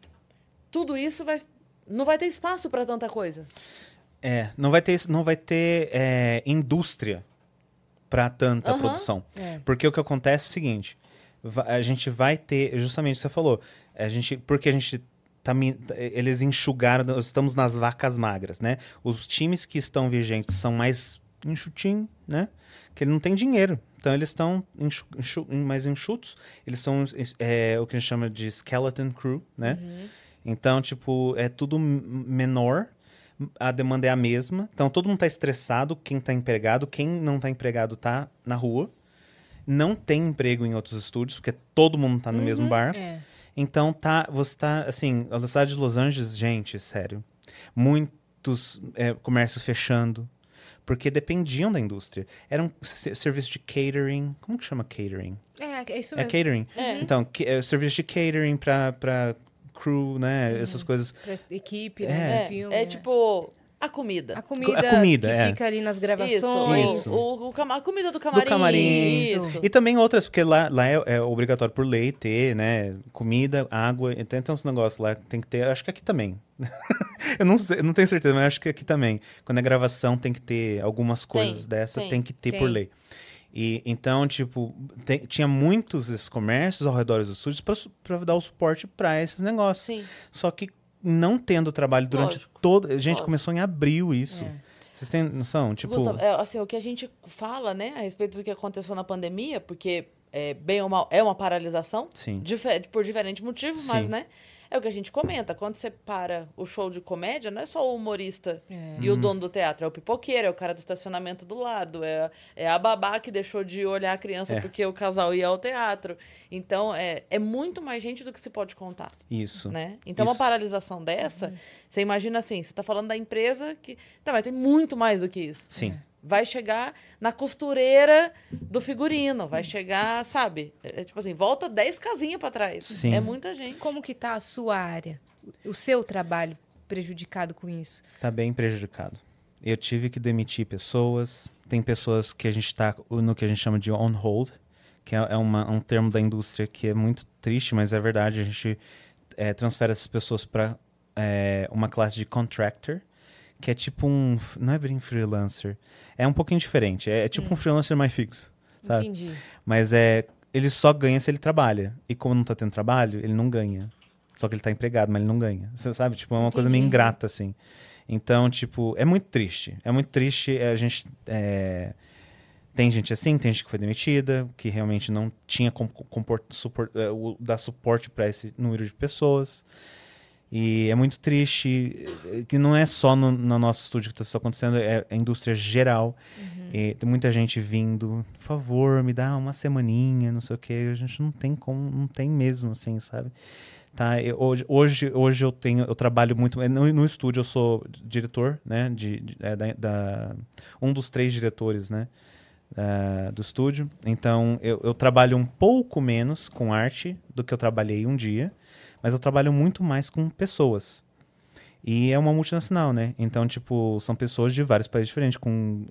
tudo isso vai não vai ter espaço pra tanta coisa. É, não vai ter, não vai ter é, indústria para tanta Aham. produção. É. Porque o que acontece é o seguinte: a gente vai ter, justamente o que você falou, a gente, porque a gente tá, mi- eles enxugaram, nós estamos nas vacas magras, né? Os times que estão vigentes são mais enxutinho, né? Que ele não tem dinheiro. Então eles estão enxu, enxu, mais enxutos. Eles são é, o que a gente chama de skeleton crew, né? Então, tipo, é tudo menor, a demanda é a mesma. Então, todo mundo tá estressado, quem tá empregado, quem não tá empregado tá na rua. Não tem emprego em outros estúdios, porque todo mundo tá no mesmo bar. É. Então, tá, você tá, assim, a cidade de Los Angeles, gente, sério, muitos é, comércios fechando, porque dependiam da indústria. Era um se- serviço de catering, como que chama catering? É, é isso É mesmo. catering. É. Então, que, é, serviço de catering pra, pra crew, né, essas coisas. Pra equipe, É. né? É, do filme. é né? tipo a comida. A comida, A comida, que é. fica ali nas gravações. Isso. O, o a comida do camarim. camarim. Isso. E também outras, porque lá, lá é, é obrigatório por lei ter, né? Comida, água. Então tem uns negócios lá que tem que ter. Acho que aqui também. [LAUGHS] eu não sei, eu não tenho certeza, mas acho que aqui também. Quando é gravação, tem que ter algumas coisas dessa, tem, tem, que ter tem. por lei. E então, tipo, tem- tinha muitos desses comércios ao redor dos estúdios para dar o suporte para esses negócios. Sim. Só que não tendo trabalho durante Lógico. todo. A gente Lógico. começou em abril isso. É. Vocês têm noção? Tipo. Gustavo, é, assim, o que a gente fala, né, a respeito do que aconteceu na pandemia, porque é, bem ou mal é uma paralisação, Sim. dife- por diferentes motivos, mas, Sim. né, é o que a gente comenta. Quando você para o show de comédia, não é só o humorista É. e o dono do teatro, é o pipoqueiro, é o cara do estacionamento do lado, é, é a babá que deixou de olhar a criança É. porque o casal ia ao teatro. Então, é, é muito mais gente do que se pode contar. Isso. né? Então, uma Isso. paralisação dessa, você imagina assim, você tá falando da empresa que... Tá, mas tem muito mais do que isso. Sim. Vai chegar na costureira do figurino, vai chegar, sabe? É, é tipo assim, volta 10 casinhas pra trás. Sim. É muita gente. Como que tá a sua área? O seu trabalho prejudicado com isso? Tá bem prejudicado. Eu tive que demitir pessoas. Tem pessoas que a gente está no que a gente chama de on hold, que é, é uma- um termo da indústria que é muito triste, mas é verdade. A gente é, transfere essas pessoas para uma classe de contractor, que é tipo um. Não é bem freelancer. É um pouquinho diferente. É, é tipo um freelancer mais fixo. Sabe? Entendi. Mas é. Ele só ganha se ele trabalha. E como não tá tendo trabalho, ele não ganha. Só que ele tá empregado, mas ele não ganha. Você sabe? Tipo, é uma coisa meio Entendi. ingrata, assim. Então, tipo, é muito triste. É muito triste. A gente. é, Tem gente assim, tem gente que foi demitida, que realmente não tinha como é, dar suporte para esse número de pessoas. E é muito triste que não é só no, no nosso estúdio que está acontecendo, é a indústria geral. E tem muita gente vindo, por favor, me dá uma semaninha, não sei o quê. A gente não tem como, não tem mesmo, assim, sabe? Tá, eu- hoje, hoje, hoje eu tenho, eu trabalho muito. é, No, no estúdio eu sou diretor, né? De, de- é, da, da- um dos três diretores, né? da- do estúdio. Então eu, eu trabalho um pouco menos com arte do que eu trabalhei um dia, mas eu trabalho muito mais com pessoas. E é uma multinacional, né? Então, tipo, são pessoas de vários países diferentes, com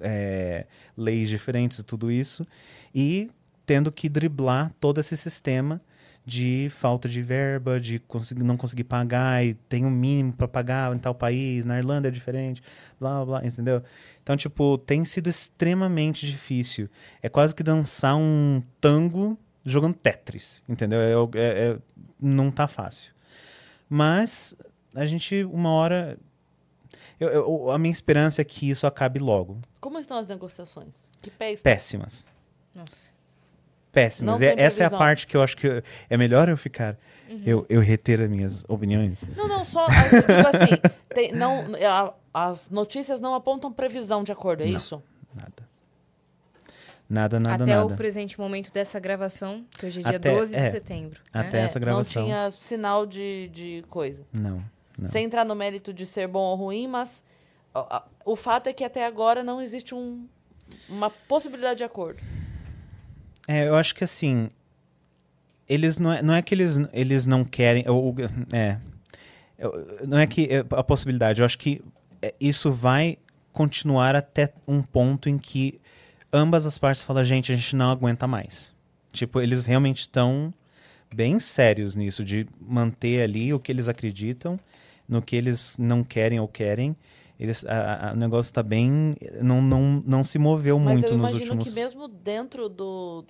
é, leis diferentes e tudo isso, e tendo que driblar todo esse sistema de falta de verba, de conseguir, não conseguir pagar, e tem um mínimo para pagar em tal país, na Irlanda é diferente, blá, blá, entendeu? Então, tipo, tem sido extremamente difícil. É quase que dançar um tango jogando Tetris, entendeu? É- é- é- não tá fácil. Mas a gente, uma hora. eu- eu- a minha esperança é que isso acabe logo. Como estão as negociações? Que pé está? Péssimas. Nossa. Péssimas. É- essa é a parte que eu acho que é melhor eu ficar. Eu, eu reter as minhas opiniões. Não, não, só. eu digo assim, tem- não, a- as notícias não apontam previsão de acordo, é Não. isso? Nada. Nada, nada, Até nada. o presente momento dessa gravação, que hoje é dia Até- 12 de é. setembro. Até né? essa gravação. Não tinha sinal de, de coisa. Não. Não. Sem entrar no mérito de ser bom ou ruim, mas o fato é que até agora não existe um, uma possibilidade de acordo. É, eu acho que assim. Eles não é, não é que eles, eles não querem. ou- ou- é. Eu- Não é que é a possibilidade. Eu acho que é, isso vai continuar até um ponto em que ambas as partes falam, gente, a gente não aguenta mais. Tipo, eles realmente estão bem sérios nisso, de manter ali o que eles acreditam, no que eles não querem ou querem. Eles, a- a- o negócio está bem. Não, não, não se moveu Mas muito eu nos imagino últimos. que mesmo dentro do.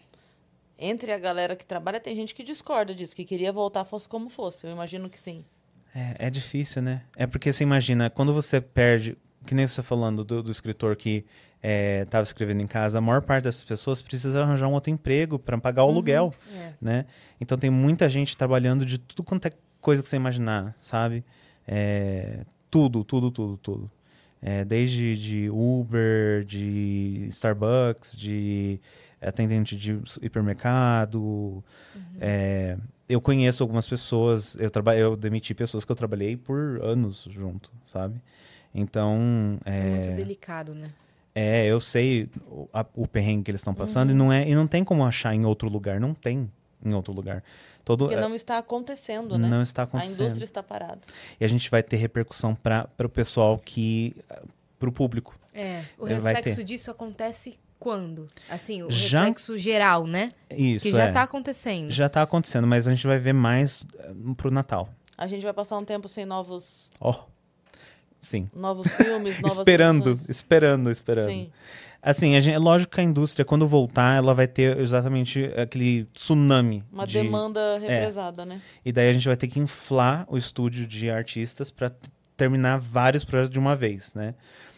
Entre a galera que trabalha, tem gente que discorda disso, que queria voltar fosse como fosse. Eu imagino que sim. É, é difícil, né? É porque você imagina, quando você perde, que nem você falando do, do escritor que estava escrevendo em casa, a maior parte dessas pessoas precisa arranjar um outro emprego para pagar o Uhum. aluguel, É. né? Então tem muita gente trabalhando de tudo quanto é coisa que você imaginar, sabe? É, tudo, tudo, tudo, tudo. É, desde de Uber, de Starbucks, de atendente de hipermercado. É, eu conheço algumas pessoas, eu, eu demiti pessoas que eu trabalhei por anos junto, sabe? Então, É muito é, delicado, né? É eu sei o, a- o perrengue que eles estão passando Uhum. e, não é, e não tem como achar em outro lugar, não tem em outro lugar. Todo, Porque é, não está acontecendo, né? não está a acontecendo. indústria está parada. E a gente vai ter repercussão para o pessoal que. para o público. É. O vai reflexo ter. disso acontece quando? Assim, o Já- reflexo geral, né? Isso, que já é. tá acontecendo. Já tá acontecendo, mas a gente vai ver mais eh, pro Natal. A gente vai passar um tempo sem novos, Ó. Sim. novos filmes, [LAUGHS] novas Esperando, esperando, esperando. Sim. Assim, é lógico que a indústria, quando voltar, ela vai ter exatamente aquele tsunami. Uma de, demanda represada, né? E daí a gente vai ter que inflar o estúdio de artistas para terminar vários projetos de uma vez, né?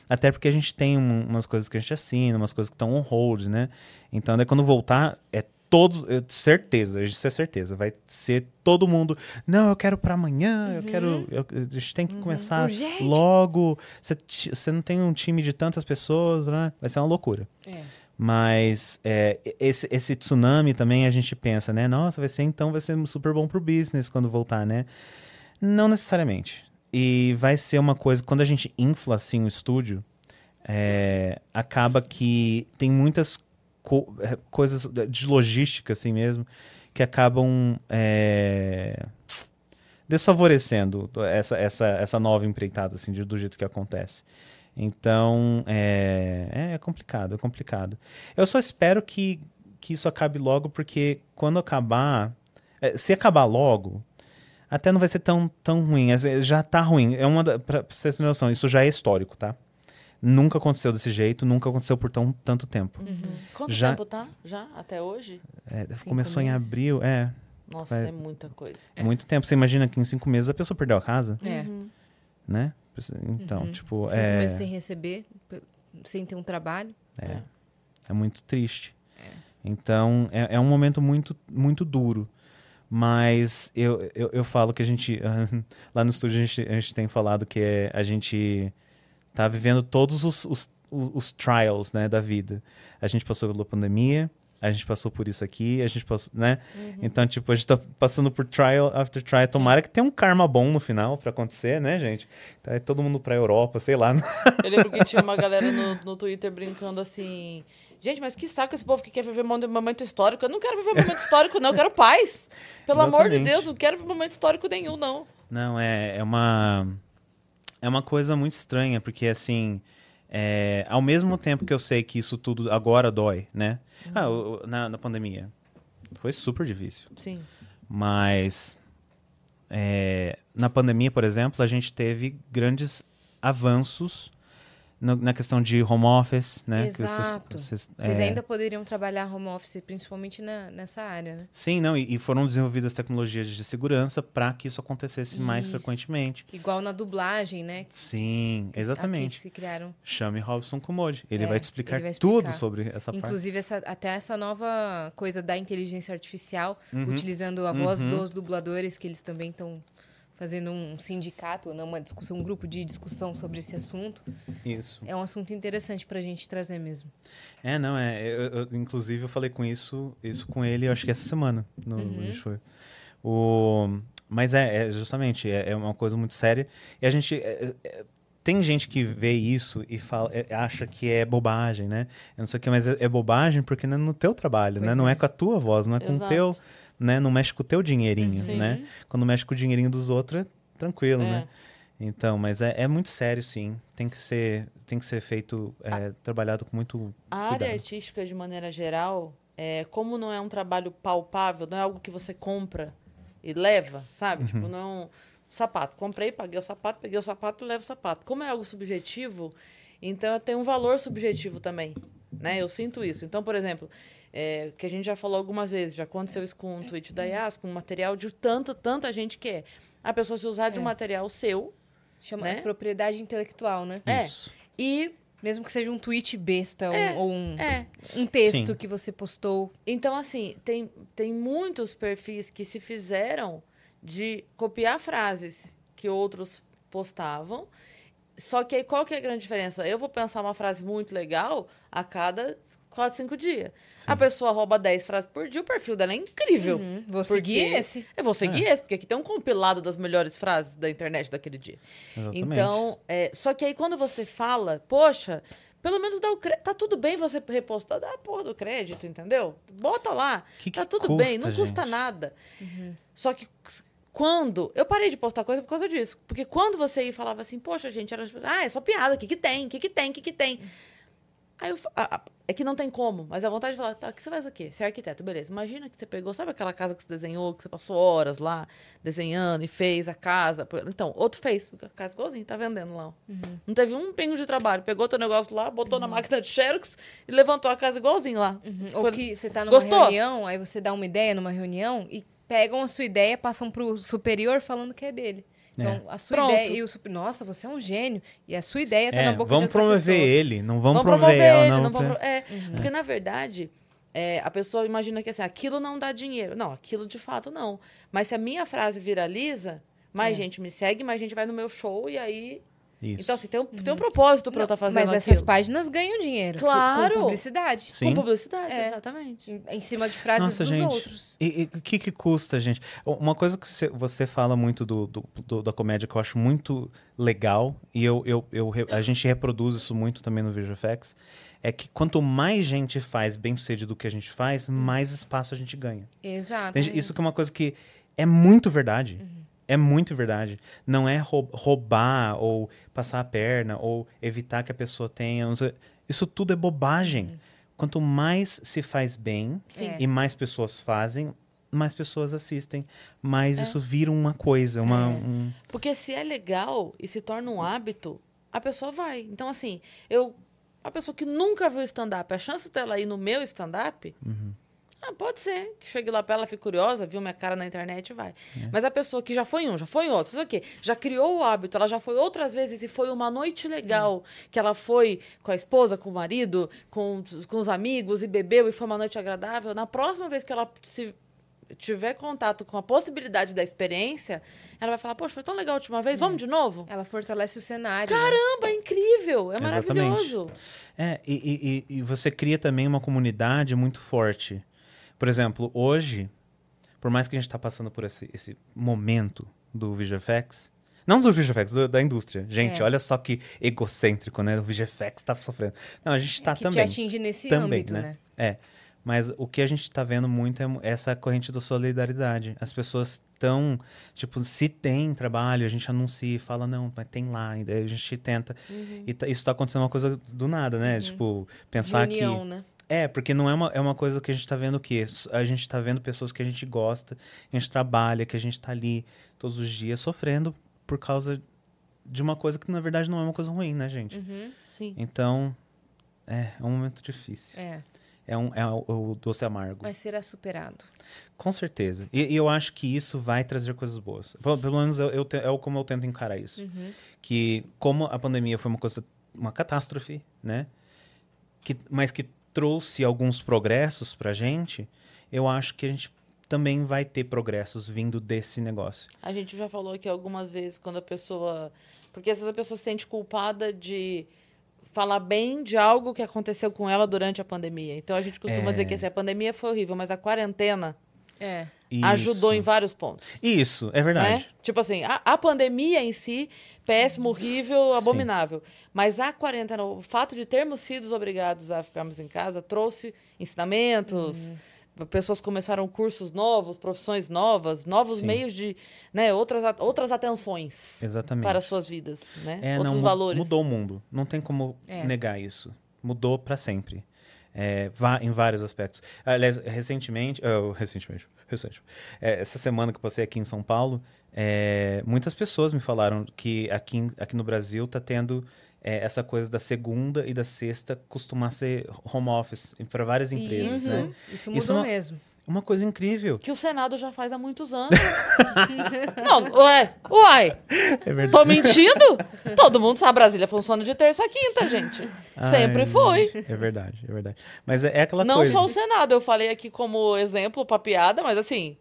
Até porque a gente tem um- umas coisas que a gente assina, umas coisas que estão on hold, né? Então, daí quando voltar, é todos, eu- certeza, isso é certeza, vai ser todo mundo, não, eu quero para amanhã, eu quero, eu- a gente tem que começar Urgente. logo, você não tem um time de tantas pessoas, né? Vai ser uma loucura. É. Mas é, esse, esse tsunami também a gente pensa, né? Nossa, vai ser então, vai ser super bom pro business quando voltar, né? Não necessariamente. E vai ser uma coisa, quando a gente infla assim o estúdio, é, acaba que tem muitas co- é, coisas de logística assim mesmo que acabam é, desfavorecendo essa, essa, essa nova empreitada assim, de- do jeito que acontece. Então, é, é complicado, é complicado. Eu só espero que, que isso acabe logo, porque quando acabar, é, se acabar logo, até não vai ser tão, tão ruim. Já tá ruim. É uma da, pra pra vocês terem noção, isso já é histórico, tá? Nunca aconteceu desse jeito, nunca aconteceu por tão, tanto tempo. Quanto Já- tempo tá? Já? Até hoje? É, começou em meses. abril, é, Nossa, Vai- é muita coisa. é muito tempo. Você imagina que em cinco meses a pessoa perdeu a casa, É. Uhum. né? Então, Uhum. tipo, Cinco é, meses sem receber, sem ter um trabalho. É, é muito triste. Então, é, é um momento muito, muito duro. Mas eu, eu, eu falo que a gente. [LAUGHS] Lá no estúdio a gente, a gente tem falado que é, a gente tá vivendo todos os, os, os, os trials né, da vida. A gente passou pela pandemia, a gente passou por isso aqui, a gente passou, né? Então, tipo, a gente tá passando por trial after trial. Tomara que tenha um karma bom no final pra acontecer, né, gente? Tá aí todo mundo pra Europa, sei lá. Eu lembro que tinha uma galera no, [LAUGHS] no Twitter brincando assim. Gente, mas que saco esse povo que quer viver um momento histórico. Eu não quero viver um momento histórico, não. Eu quero paz. Pelo amor de Exatamente. Deus, não quero viver momento histórico nenhum, não. Não, é, é uma. É uma coisa muito estranha, porque assim. é, ao mesmo tempo que eu sei que isso tudo agora dói, né? Ah, o- o- na, na pandemia. Foi super difícil. Sim. Mas. é, na pandemia, por exemplo, a gente teve grandes avanços no- na questão de home office, né? que vocês- Exato. vocês, Vocês é, ainda poderiam trabalhar home office, principalmente na- nessa área, né? Sim, não, e, e foram desenvolvidas tecnologias de segurança para que isso acontecesse mais Isso. frequentemente. Igual na dublagem, né? Sim, Aqui exatamente. que se criaram. Chame Robson Kumodi. Ele É, vai te explicar, vai tudo explicar. sobre essa parte. Inclusive, essa- até essa nova coisa da inteligência artificial, Uhum. utilizando a voz Uhum. dos dubladores, que eles também estão fazendo um sindicato, né, uma discussão, um grupo de discussão sobre esse assunto. Isso. É um assunto interessante pra gente trazer mesmo. É, não, é. eu- eu- inclusive, eu falei com isso, isso com ele, acho que essa semana, no Uhum. show. O, mas é, é justamente, é, é uma coisa muito séria. E a gente. é- é- tem gente que vê isso e fala, é- acha que é bobagem, né? Eu não sei o que, mas é, é bobagem porque não é no teu trabalho, Pois né? Não é. com a tua voz, não é com o Exato. teu, né? Não mexe com o teu dinheirinho, Sim. né? Quando mexe com o dinheirinho dos outros, é tranquilo, É. né? Então, mas é, é muito sério, sim. Tem que ser, tem que ser feito, é, trabalhado com muito A área artística, de maneira geral, é, como não é um trabalho palpável, não é algo que você compra e leva, sabe? Tipo, não é um sapato. Comprei, paguei o sapato, peguei o sapato e levo o sapato. Como é algo subjetivo, então tem um valor subjetivo também, né? Eu sinto isso. Então, por exemplo, é, que a gente já falou algumas vezes, já aconteceu isso com um tweet da Yas, com um material de tanto, tanta gente que é. A pessoa se usar de um É. material seu Chama Né? propriedade intelectual, né? É. isso. e... Mesmo que seja um tweet besta ou- É, ou um, É, um texto Sim. que você postou. Então, assim, tem, tem muitos perfis que se fizeram de copiar frases que outros postavam. Só que aí qual que é a grande diferença? Eu vou pensar uma frase muito legal a cada quatro, cinco dias. A pessoa rouba 10 frases por dia, o perfil dela é incrível. Uhum, Vou Porque- seguir esse. Eu vou seguir esse, porque aqui tem um compilado das melhores frases da internet daquele dia. Exatamente. Então, é, só que aí quando você fala, poxa, pelo menos dá o crédito. Tá tudo bem você repostar, dá a porra do crédito, entendeu? Bota lá. Que tá que tudo bem, não custa, custa gente? nada. Só que quando. Eu parei de postar coisa por causa disso. Porque quando você ia e falava assim, poxa, gente, era tipo, ah, é só piada, o que, que tem? O que, que tem? O que, que tem? Aí eu, a- a- é que não tem como, mas a vontade de falar, tá, que você faz o quê? Você é arquiteto, beleza. Imagina que você pegou, sabe aquela casa que você desenhou, que você passou horas lá desenhando e fez a casa. Então, outro fez, a casa igualzinho, tá vendendo lá. ó. Não teve um pingo de trabalho. Pegou teu negócio lá, botou na máquina de Xerox e levantou a casa igualzinho lá. Ou Foi- que você tá numa Gostou? reunião, aí você dá uma ideia numa reunião e pegam a sua ideia, passam pro superior falando que é dele. Então, a sua Pronto. ideia e o super... Nossa, você é um gênio. E a sua ideia tá É, na boca vamos de outra promover pessoa. ele, não vamos, Vamos promover promover ela, ele, não. não vamos pro- é, Porque, na verdade, é, a pessoa imagina que assim, aquilo não dá dinheiro. Não, aquilo de fato não. Mas se a minha frase viraliza, mais É. gente me segue, mais gente vai no meu show e aí. Isso. Então, assim, tem um, tem um propósito pra eu estar fazendo Mas essas aquilo. páginas ganham dinheiro. Claro. Com publicidade. Sim. Com publicidade, É. exatamente. Em, em cima de frases Nossa, dos gente. outros. E o que, que custa, gente? Uma coisa que você, fala muito do, do- do- da comédia que eu acho muito legal, e eu, eu, eu a gente reproduz isso muito também no VisualFX, é que quanto mais gente faz bem sucedido do que a gente faz, mais espaço a gente ganha. Exato. Isso que é uma coisa que é muito verdade. Uhum. É muito verdade. Não é rou- roubar ou passar a perna ou evitar que a pessoa tenha. Isso tudo é bobagem. Quanto mais se faz bem. Sim. e mais pessoas fazem, mais pessoas assistem. Mais É. isso vira uma coisa, uma. É. um- Porque se é legal e se torna um hábito, a pessoa vai. Então, assim, eu. A pessoa que nunca viu stand-up, a chance dela ir no meu stand-up. Uhum. Ah, pode ser. Que chegue lá pra ela, fique curiosa, viu minha cara na internet e vai. É. Mas a pessoa que já foi em um, já foi em outro, faz o quê? Já criou o hábito, ela já foi outras vezes e foi uma noite legal. Que ela foi com a esposa, com o marido, com, com os amigos e bebeu e foi uma noite agradável. Na próxima vez que ela se tiver contato com a possibilidade da experiência, ela vai falar, poxa, foi tão legal a última vez, vamos de novo? Ela fortalece o cenário. né? Caramba, é incrível, é Exatamente. maravilhoso. É, e- e- e você cria também uma comunidade muito forte. Por exemplo, hoje, por mais que a gente está passando por esse, esse momento do VisualFX, não do VisualFX, do- da indústria. Gente, É. olha só que egocêntrico, né? O VisualFX tá sofrendo. Não, a gente está que também. te atinge nesse Também, âmbito, né? né? É. Mas o que a gente está vendo muito é essa corrente da solidariedade. As pessoas estão, tipo, se tem trabalho, a gente anuncia e fala, não, mas tem lá, e daí a gente tenta. Uhum. E tá- isso está acontecendo uma coisa do nada, né? Tipo, pensar que. Né? É, porque não é uma, é uma coisa que a gente tá vendo o quê? A gente tá vendo pessoas que a gente gosta, que a gente trabalha, que a gente tá ali todos os dias sofrendo por causa de uma coisa que na verdade não é uma coisa ruim, né, gente? Uhum. Sim. Então, é, é um momento difícil. É, É, um, é o, o doce amargo. mas será superado. Com certeza. E, e eu acho que isso vai trazer coisas boas. Pelo, pelo menos eu, eu te- é como eu tento encarar isso. Uhum. Que como a pandemia foi uma coisa, uma catástrofe, né? Que, mas que trouxe alguns progressos pra gente, eu acho que a gente também vai ter progressos vindo desse negócio. A gente já falou aqui algumas vezes quando a pessoa. Porque às vezes a pessoa se sente culpada de falar bem de algo que aconteceu com ela durante a pandemia. Então a gente costuma É. dizer que assim, a pandemia foi horrível, mas a quarentena É. ajudou em Isso. vários pontos. Isso, é verdade. Né? Tipo assim, a, a pandemia em si, péssimo, horrível, abominável. Mas a quarentena, o fato de termos sido obrigados a ficarmos em casa, trouxe ensinamentos. Pessoas começaram cursos novos, profissões novas, novos Sim. meios de, né, outras, outras atenções Exatamente. para as suas vidas, né? É, outros não, valores. Mudou o mundo. Não tem como É. negar isso. Mudou pra sempre. É, em vários aspectos. Aliás, recentemente, oh, recentemente, recente, é, essa semana que eu passei aqui em São Paulo, é, muitas pessoas me falaram que aqui, aqui no Brasil tá tendo é, essa coisa da segunda e da sexta costumar ser home office para várias empresas, Isso, né? isso Isso mudou não- mesmo. Uma coisa incrível. Que o Senado já faz há muitos anos. [LAUGHS] não, ué, uai, É verdade. tô mentindo? Todo mundo sabe, Brasília funciona de terça a quinta, gente. Sempre Ai, foi. É verdade, é verdade. Mas é, é aquela Não coisa. só o Senado, eu falei aqui como exemplo pra piada, mas assim,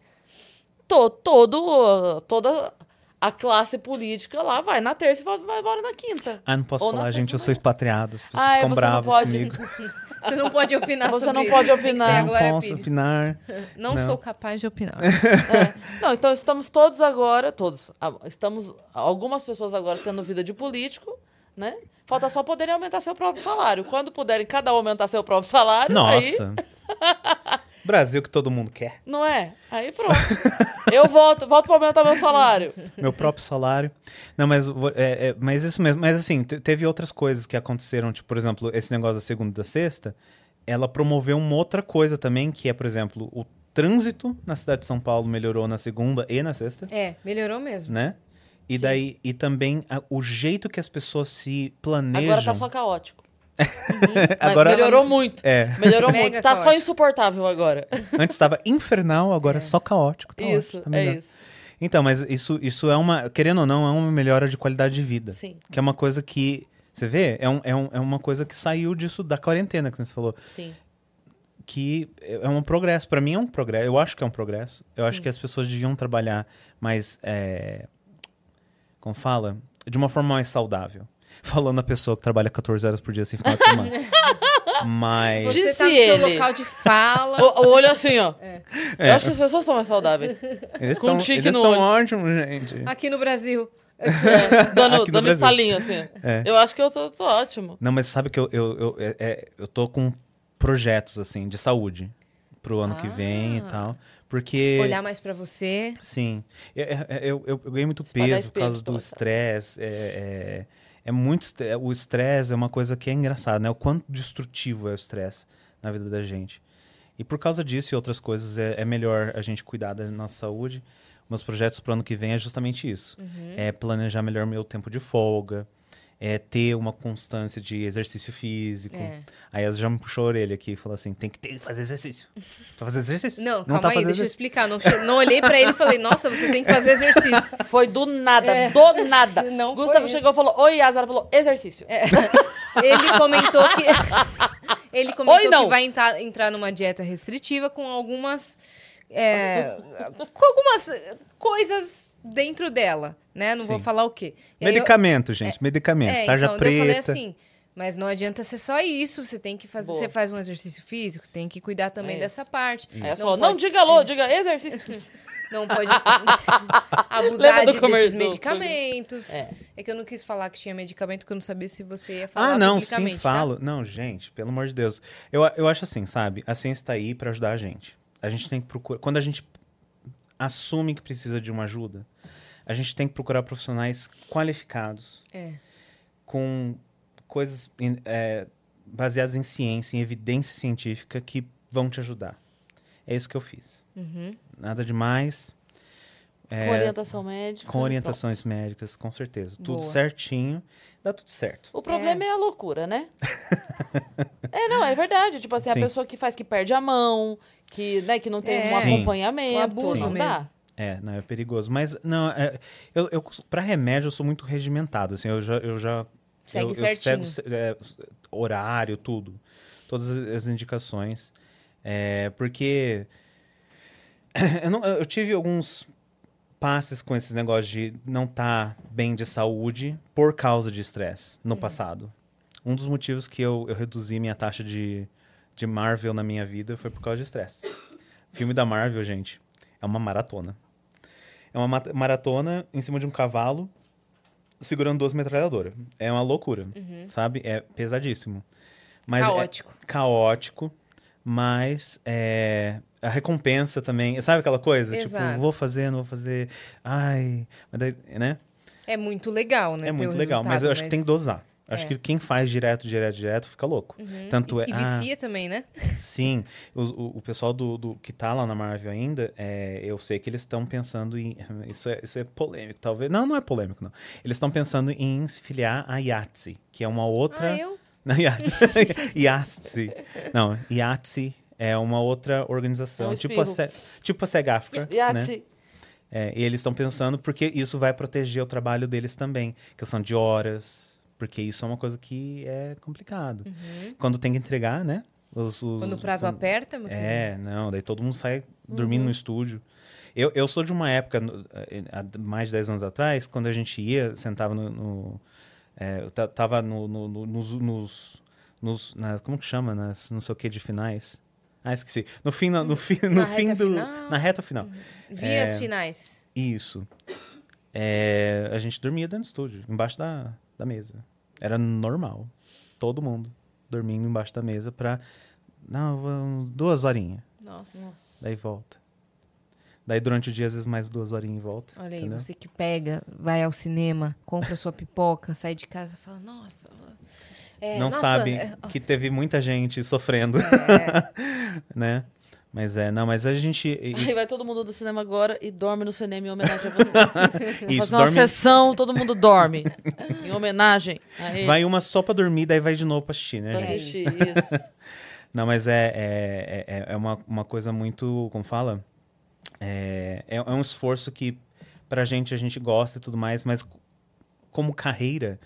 to, todo, toda a classe política lá vai na terça e vai, embora na quinta. Ah, não posso Ou falar, gente, eu sou expatriado. As pessoas Ah, ficam você não bravas comigo. [LAUGHS] Você não pode opinar Você sobre não isso. pode opinar. Não posso Pires. opinar. Não, Não. sou capaz de opinar. É. Não, então estamos todos agora, todos, estamos, algumas pessoas agora tendo vida de político, né? Falta só poderem aumentar seu próprio salário. Quando puderem cada um aumentar seu próprio salário, aí, Nossa. [LAUGHS] Brasil que todo mundo quer. não é? Aí pronto. Eu volto, volto pra aumentar meu salário. Meu próprio salário. Não, mas, é, é, mas isso mesmo. Mas assim, te- teve outras coisas que aconteceram. Tipo, por exemplo, esse negócio da segunda e da sexta. Ela promoveu uma outra coisa também, que é, por exemplo, o trânsito na cidade de São Paulo melhorou na segunda e na sexta, É, melhorou mesmo. né? E Sim. daí, e também a- o jeito que as pessoas se planejam. Agora tá só caótico. [LAUGHS] Mas Agora- melhorou muito. É, Melhorou Mega muito. Tá só caótico. insuportável agora. [LAUGHS] antes estava infernal, agora é só caótico. Tá isso, ótimo, tá é isso. Então, mas isso, isso é uma, querendo ou não, é uma melhora de qualidade de vida. Sim, Que é uma coisa que, você vê, é, um, é, um, é uma coisa que saiu disso da quarentena que você falou. sim. Que é um progresso. Pra mim é um progresso. Eu acho que é um progresso. Eu acho Sim. que as pessoas deviam trabalhar mais. É, como fala? De uma forma mais saudável. Falando a pessoa que trabalha 14 horas por dia sem final de semana. Mas. Você Disse tá no seu ele. local de fala. [LAUGHS] O, o olho assim, ó. É. Eu acho que as pessoas estão mais saudáveis. Eles com um estão tique eles no tão olho. ótimos, gente. Aqui no Brasil. É, dando [LAUGHS] Aqui no dando Brasil. estalinho, assim. É. Eu acho que eu tô, tô ótimo. Não, mas sabe que eu, eu, eu, é- é- eu tô com projetos, assim, de saúde pro ano que vem e Ah. tal. Porque. Olhar mais pra você. Sim. Eu, eu, eu, eu ganhei muito Espalhar peso por causa do pela casa. estresse. É, é, é muito. O estresse é uma coisa que é engraçada, né? O quanto destrutivo é o estresse na vida da gente. E por causa disso e outras coisas, é, é melhor a gente cuidar da nossa saúde. Meus projetos pro ano que vem é justamente isso. Uhum. É planejar melhor meu tempo de folga. É ter uma constância de exercício físico. É. Aí ela já me puxou a orelha aqui e falou assim: tem que ter, fazer exercício. Tá fazendo exercício? Não, não calma tá aí, fazendo deixa eu exercício. explicar. Não, não olhei pra ele e falei, nossa, você tem que fazer exercício. [LAUGHS] Foi do nada, É. do nada. Não Gustavo chegou e falou: Oi, Yas. Ela falou: exercício. Ele comentou que. [LAUGHS] Ele comentou Oi, não. que vai entrar, entrar numa dieta restritiva com algumas. é, com algumas coisas dentro dela, né? Não vou Sim. falar o quê. E aí eu- Medicamento, gente, medicamento. É, tarja então, daí eu preta. falei assim, mas não adianta ser só isso, você tem que fazer, Boa. você faz um exercício físico, tem que cuidar também É dessa parte. Aí ela Não falou: pode- Não, diga alô, [LAUGHS] diga exercício. [LAUGHS] Não pode [LAUGHS] abusar de, desses medicamentos. É. É. que eu não quis falar que tinha medicamento, porque eu não sabia se você ia falar Ah, não, sim, tá? falo. Não, gente, pelo amor de Deus. Eu, eu acho assim, sabe? A ciência tá aí pra ajudar a gente. A gente tem que procurar. Quando a gente assume que precisa de uma ajuda, a gente tem que procurar profissionais qualificados, É. com coisas é, baseadas em ciência, em evidência científica que vão te ajudar. É isso que eu fiz. Uhum. Nada demais. É, Com orientação médica. com orientações médicas, com certeza. Tudo Boa. certinho, dá tudo certo. O problema é, a loucura, né? [LAUGHS] é, não, é verdade. Tipo assim, Sim. a pessoa que faz que perde a mão, que, né, que não tem É. um Sim. acompanhamento. Um abuso não mesmo. dá. É, não, é perigoso. Mas, não, é, eu, eu, pra remédio, eu sou muito regimentado, assim, eu já... Eu já Segue eu, certinho. Eu sigo, é, horário, tudo. Todas as indicações. É, porque... [COUGHS] Eu, não- eu tive alguns passes com esses negócios de não estar bem de saúde por causa de estresse no passado. Um dos motivos que eu, eu reduzi minha taxa de, de Marvel na minha vida foi por causa de estresse. Filme da Marvel, gente, é uma maratona. É uma ma- maratona em cima de um cavalo segurando duas metralhadoras. É uma loucura, sabe? É pesadíssimo. Mas é- Caótico. caótico, mas é, a recompensa também, sabe aquela coisa? Exato. Tipo, vou fazer, não vou fazer, ai, mas daí, né? É muito legal, né? É muito legal, mas eu acho que tem que dosar. Acho É. que quem faz direto, direto, direto fica louco. Tanto E, é. e ah, vicia também, né? sim, o, o, o pessoal do, do- que tá lá na Marvel ainda, é, eu sei que eles estão pensando em. [LAUGHS] Isso é, isso é polêmico, talvez. Não, não é polêmico, não. Eles estão pensando em se filiar à Yahtzee, que é uma outra. Ah, eu? [LAUGHS] Não, IATSE. [LAUGHS] Não, IATSE é uma outra organização, É um tipo, a espirro. Se- tipo a SEGAFRA, né? Yahtzee. É, e eles estão pensando porque isso vai proteger o trabalho deles também. Questão de horas, porque isso é uma coisa que é complicado. Quando tem que entregar, né? Os, os- Uhum. Quando o prazo quando- aperta, meu É, não, daí todo mundo sai dormindo no estúdio. Eu, eu sou de uma época, eh, mais de 10 anos atrás, quando a gente ia, sentava no. no é, eu ta- tava no, no- no- nos. nos, nos- nas- como que chama? Nas, não sei o que de finais. Ah, esqueci. No fim, no, no fim, no Na [LAUGHS] fim reta do. final? Na reta final. Vias É. finais. Isso. É, a gente dormia dentro do estúdio, embaixo da, da mesa. Era normal. Todo mundo dormindo embaixo da mesa pra. Não, duas horinhas. Nossa. Daí volta. Daí durante o dia, às vezes, mais duas horinhas e volta. Olha aí, entendeu? você que pega, vai ao cinema, compra sua pipoca, sai de casa e fala, nossa. é, Não nossa, sabe é, que teve muita gente sofrendo, é, [LAUGHS] né? Mas é, não, mas a gente. e- Aí vai todo mundo do cinema agora e dorme no cinema em homenagem a você. [LAUGHS] Isso, fazer uma dorme- sessão, todo mundo dorme. [LAUGHS] em homenagem vai uma só pra dormir, daí vai de novo pra assistir, né? pra assistir [LAUGHS] isso. Não, mas é, é, é, é uma, uma coisa muito. Como fala? É, é, é um esforço que pra gente a gente gosta e tudo mais, mas como carreira,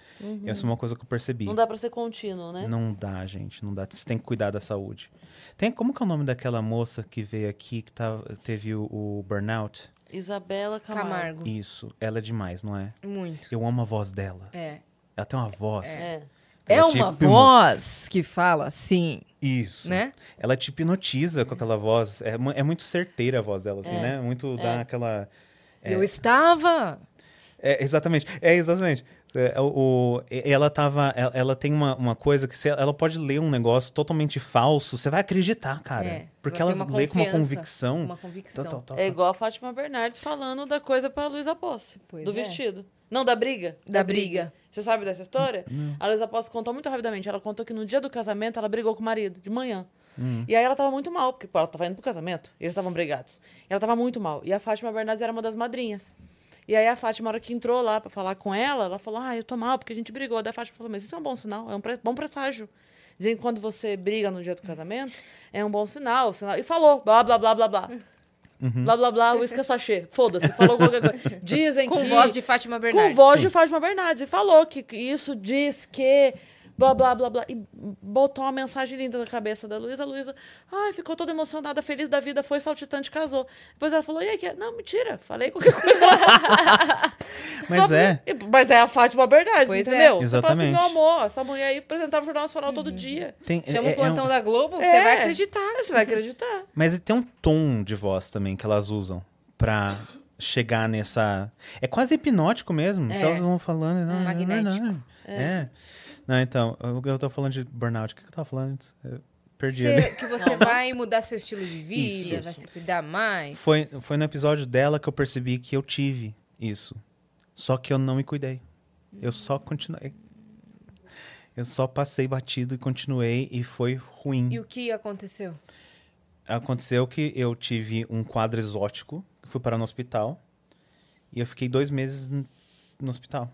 essa é uma coisa que eu percebi. Uhum. Não dá pra ser contínuo, né? Não dá, gente, não dá. Você tem que cuidar da saúde. Tem, como que é o nome daquela moça que veio aqui, que tava, teve o, o burnout? Isabela Camargo. Camargo. Isso, ela é demais, não é? Muito. Eu amo a voz dela. É. Ela tem uma voz. É. É Ela uma te- voz que fala assim, Isso. né? Ela te hipnotiza com aquela voz. É, é muito certeira a voz dela, assim, É. né? Muito dá aquela. Eu estava. É, exatamente. É, exatamente. É, o, o- ela tava. Ela, ela tem uma, uma coisa que se ela pode ler um negócio totalmente falso, você vai acreditar, cara. É, porque ela lê com uma convicção. Uma convicção. É igual a Fátima Bernardes falando da coisa pra Luísa Posse. Pois do é. vestido. Não, da briga. Da briga. Você sabe dessa história? A Luísa Posse contou muito rapidamente. Ela contou que no dia do casamento ela brigou com o marido, de manhã. Hum. E aí ela tava muito mal, porque pô, ela tava indo pro casamento. E eles estavam brigados. E ela tava muito mal. E a Fátima Bernardes era uma das madrinhas. E aí a Fátima, na hora que entrou lá pra falar com ela, ela falou: Ah, eu tô mal, porque a gente brigou. Daí a Fátima falou: Mas isso é um bom sinal, é um pre- bom presságio. Dizem que quando você briga no dia do casamento, é um bom sinal. sinal. E falou, blá, blá, blá, blá, blá. Uhum. Blá, blá, blá, uísque sachê. Foda-se, falou qualquer coisa. Dizem Com que... voz de Fátima Bernardes. Com voz Sim. de Fátima Bernardes. E falou que isso diz que... Blá, blá, blá, blá. E botou uma mensagem linda na cabeça da Luísa. A Luísa, ai, ficou toda emocionada, feliz da vida, foi saltitante, casou. Depois ela falou, e aí? que- Não, mentira, falei qualquer coisa. [LAUGHS] Mas Só- é. Mas é a Fátima Bernardes, Pois é. entendeu? Você fala assim, Exatamente. meu amor, essa mulher aí apresentava o Jornal Nacional todo dia. Tem, Chama é- o plantão é um- da Globo, você É. vai acreditar. Você vai acreditar. [LAUGHS] Mas tem um tom de voz também que elas usam pra chegar nessa. É quase hipnótico mesmo. Se É. elas vão falando. Não, é Magnético. verdade. É. Não, então, eu, tô falando de burnout. O que que eu tava falando antes? Eu perdi Você- ali. que você vai mudar seu estilo de vida, Isso. vai se cuidar mais. Foi, foi no episódio dela que eu percebi que eu tive isso. Só que eu não me cuidei. Eu só continuei. Eu só passei batido e continuei e foi ruim. E o que aconteceu? Aconteceu que eu tive um quadro exótico, fui parar no hospital E eu fiquei dois meses no hospital.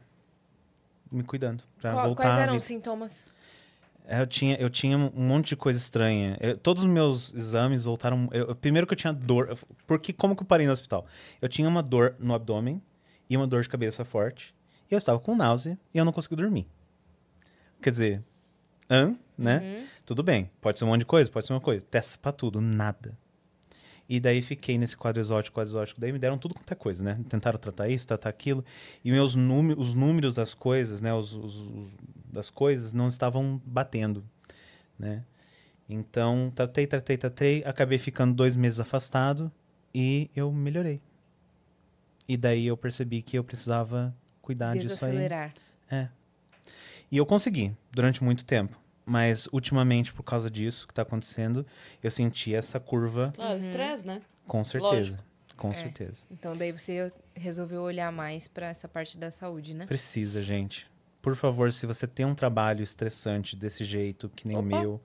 Me cuidando. Pra Qual- voltar quais eram os sintomas? É, Eu tinha, eu tinha um monte de coisa estranha. Eu- todos os meus exames voltaram. eu- primeiro que eu tinha dor. Porque como que eu parei no hospital? Eu tinha uma dor no abdômen e uma dor de cabeça forte. E eu estava com náusea e eu não conseguia dormir. Quer dizer, hã? Né? Uhum. Tudo bem. Pode ser um monte de coisa, pode ser uma coisa. Testa pra tudo, nada. E daí fiquei nesse quadro exótico, quadro exótico. Daí me deram tudo quanto é coisa, né? Tentaram tratar isso, tratar aquilo. E meus números, os números das coisas, né? Os, os- os- das coisas não estavam batendo, né? Então, tratei, tratei, tratei. Acabei ficando dois meses afastado e eu melhorei. E daí eu percebi que eu precisava cuidar disso aí. Desacelerar. E eu consegui, durante muito tempo. Mas, ultimamente, por causa disso que tá acontecendo, eu senti essa curva Claro, Uhum. estresse, né? com certeza. Lógico. Com É. certeza. Então daí você resolveu olhar mais pra essa parte da saúde, né? Precisa, gente. Por favor, se você tem um trabalho estressante desse jeito, que nem o Opa. meu,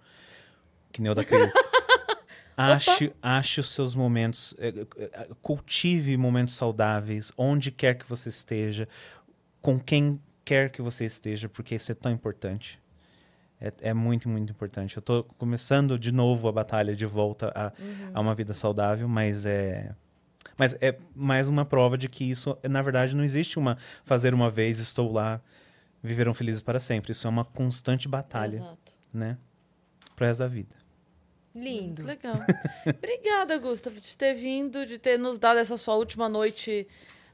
que nem o da Cris, [LAUGHS] ache, ache os seus momentos, eh, eh, cultive momentos saudáveis, onde quer que você esteja, com quem quer que você esteja, porque isso é tão importante. É, é muito, muito importante. Eu tô começando de novo a batalha de volta a, a uma vida saudável, mas é. Mas é mais uma prova de que isso, na verdade, não existe uma fazer uma vez, estou lá, viveram felizes para sempre. Isso é uma constante batalha, Exato. né? Pro resto da vida. Lindo. Legal. [LAUGHS] Obrigada, Gustavo, de ter vindo, de ter nos dado essa sua última noite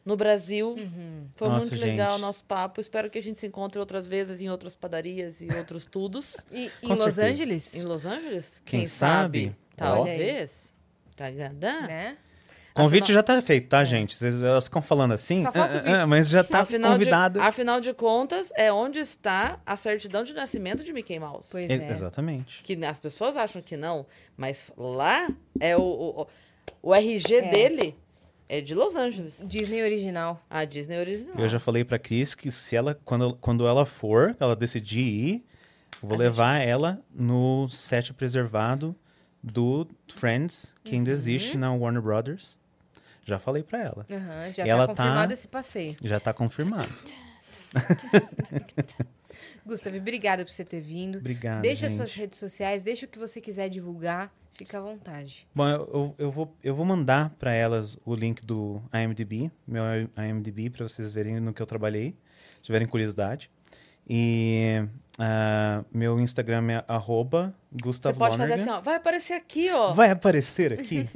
no Brasil. Uhum. Foi Nossa, muito legal o gente. nosso papo. Espero que a gente se encontre outras vezes em outras padarias e outros tudos. [LAUGHS] E em Los certeza. Angeles, Em Los Angeles? Quem sabe? Talvez. Tá gadã? né? Convite Afinal- já tá feito, tá, gente? Vocês, elas ficam falando assim, Só falta o visto. mas já tá afinal, convidado. de, afinal de contas, é onde está a certidão de nascimento de Mickey Mouse. Pois E- é. Exatamente. Que as pessoas acham que não, mas lá é o, o, o RG É. dele é de Los Angeles. Disney original. A Disney original. Eu já falei pra Cris que se ela, quando, quando ela for, ela decidir ir, eu vou A levar ela no set preservado do Friends, que ainda existe Uhum. na Warner Brothers. Já falei pra ela. Aham, já Ela tá tá- confirmado esse passeio. Já tá confirmado. [LAUGHS] Gustavo, obrigada por você ter vindo. Obrigado. deixa gente. suas redes sociais, deixa o que você quiser divulgar. Fica à vontade. Bom, eu, eu, eu vou, eu vou mandar pra elas o link do IMDb, meu IMDb, pra vocês verem no que eu trabalhei, se tiverem curiosidade. E ah, meu Instagram é arroba Você Gustavo pode fazer Lonergan. assim, ó. Vai aparecer aqui, ó. Vai aparecer aqui?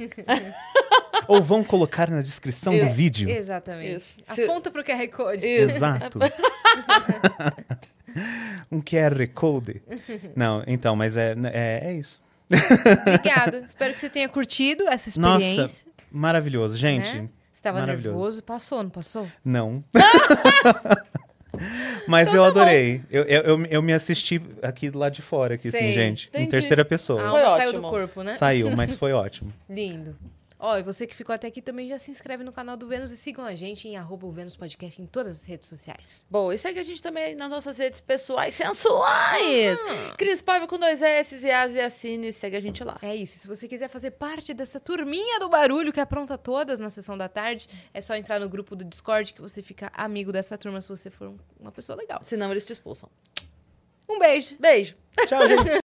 [LAUGHS] Ou vão colocar na descrição do vídeo? Exatamente. Isso. Aponta pro QR Code. Isso. Exato. [LAUGHS] um QR Code. Não, então, mas é, é, é isso. Obrigada. Espero que você tenha curtido essa Nossa, experiência. Maravilhoso, gente. Né? Você estava maravilhoso. nervoso? Passou, não passou? Não. [LAUGHS] Mas Então eu tá adorei. Eu, eu, eu, eu me assisti aqui do lado de fora, aqui, assim, Sei. gente. Em Entendi. terceira A pessoa. alma Foi saiu do ótimo. corpo, né? Saiu, mas [LAUGHS] foi ótimo. Lindo. Ó, e você que ficou até aqui também já se inscreve no canal do Vênus e sigam a gente em arroba o Vênus Podcast em todas as redes sociais. Bom, e segue a gente também nas nossas redes pessoais sensuais. Ah. Cris Paiva com dois S e As e Assine. Segue a gente lá. É isso. Se você quiser fazer parte dessa turminha do barulho que apronta todas na sessão da tarde, é só entrar no grupo do Discord que você fica amigo dessa turma se você for um- uma pessoa legal. Senão eles te expulsam. Um beijo! Beijo. Tchau, gente. [LAUGHS]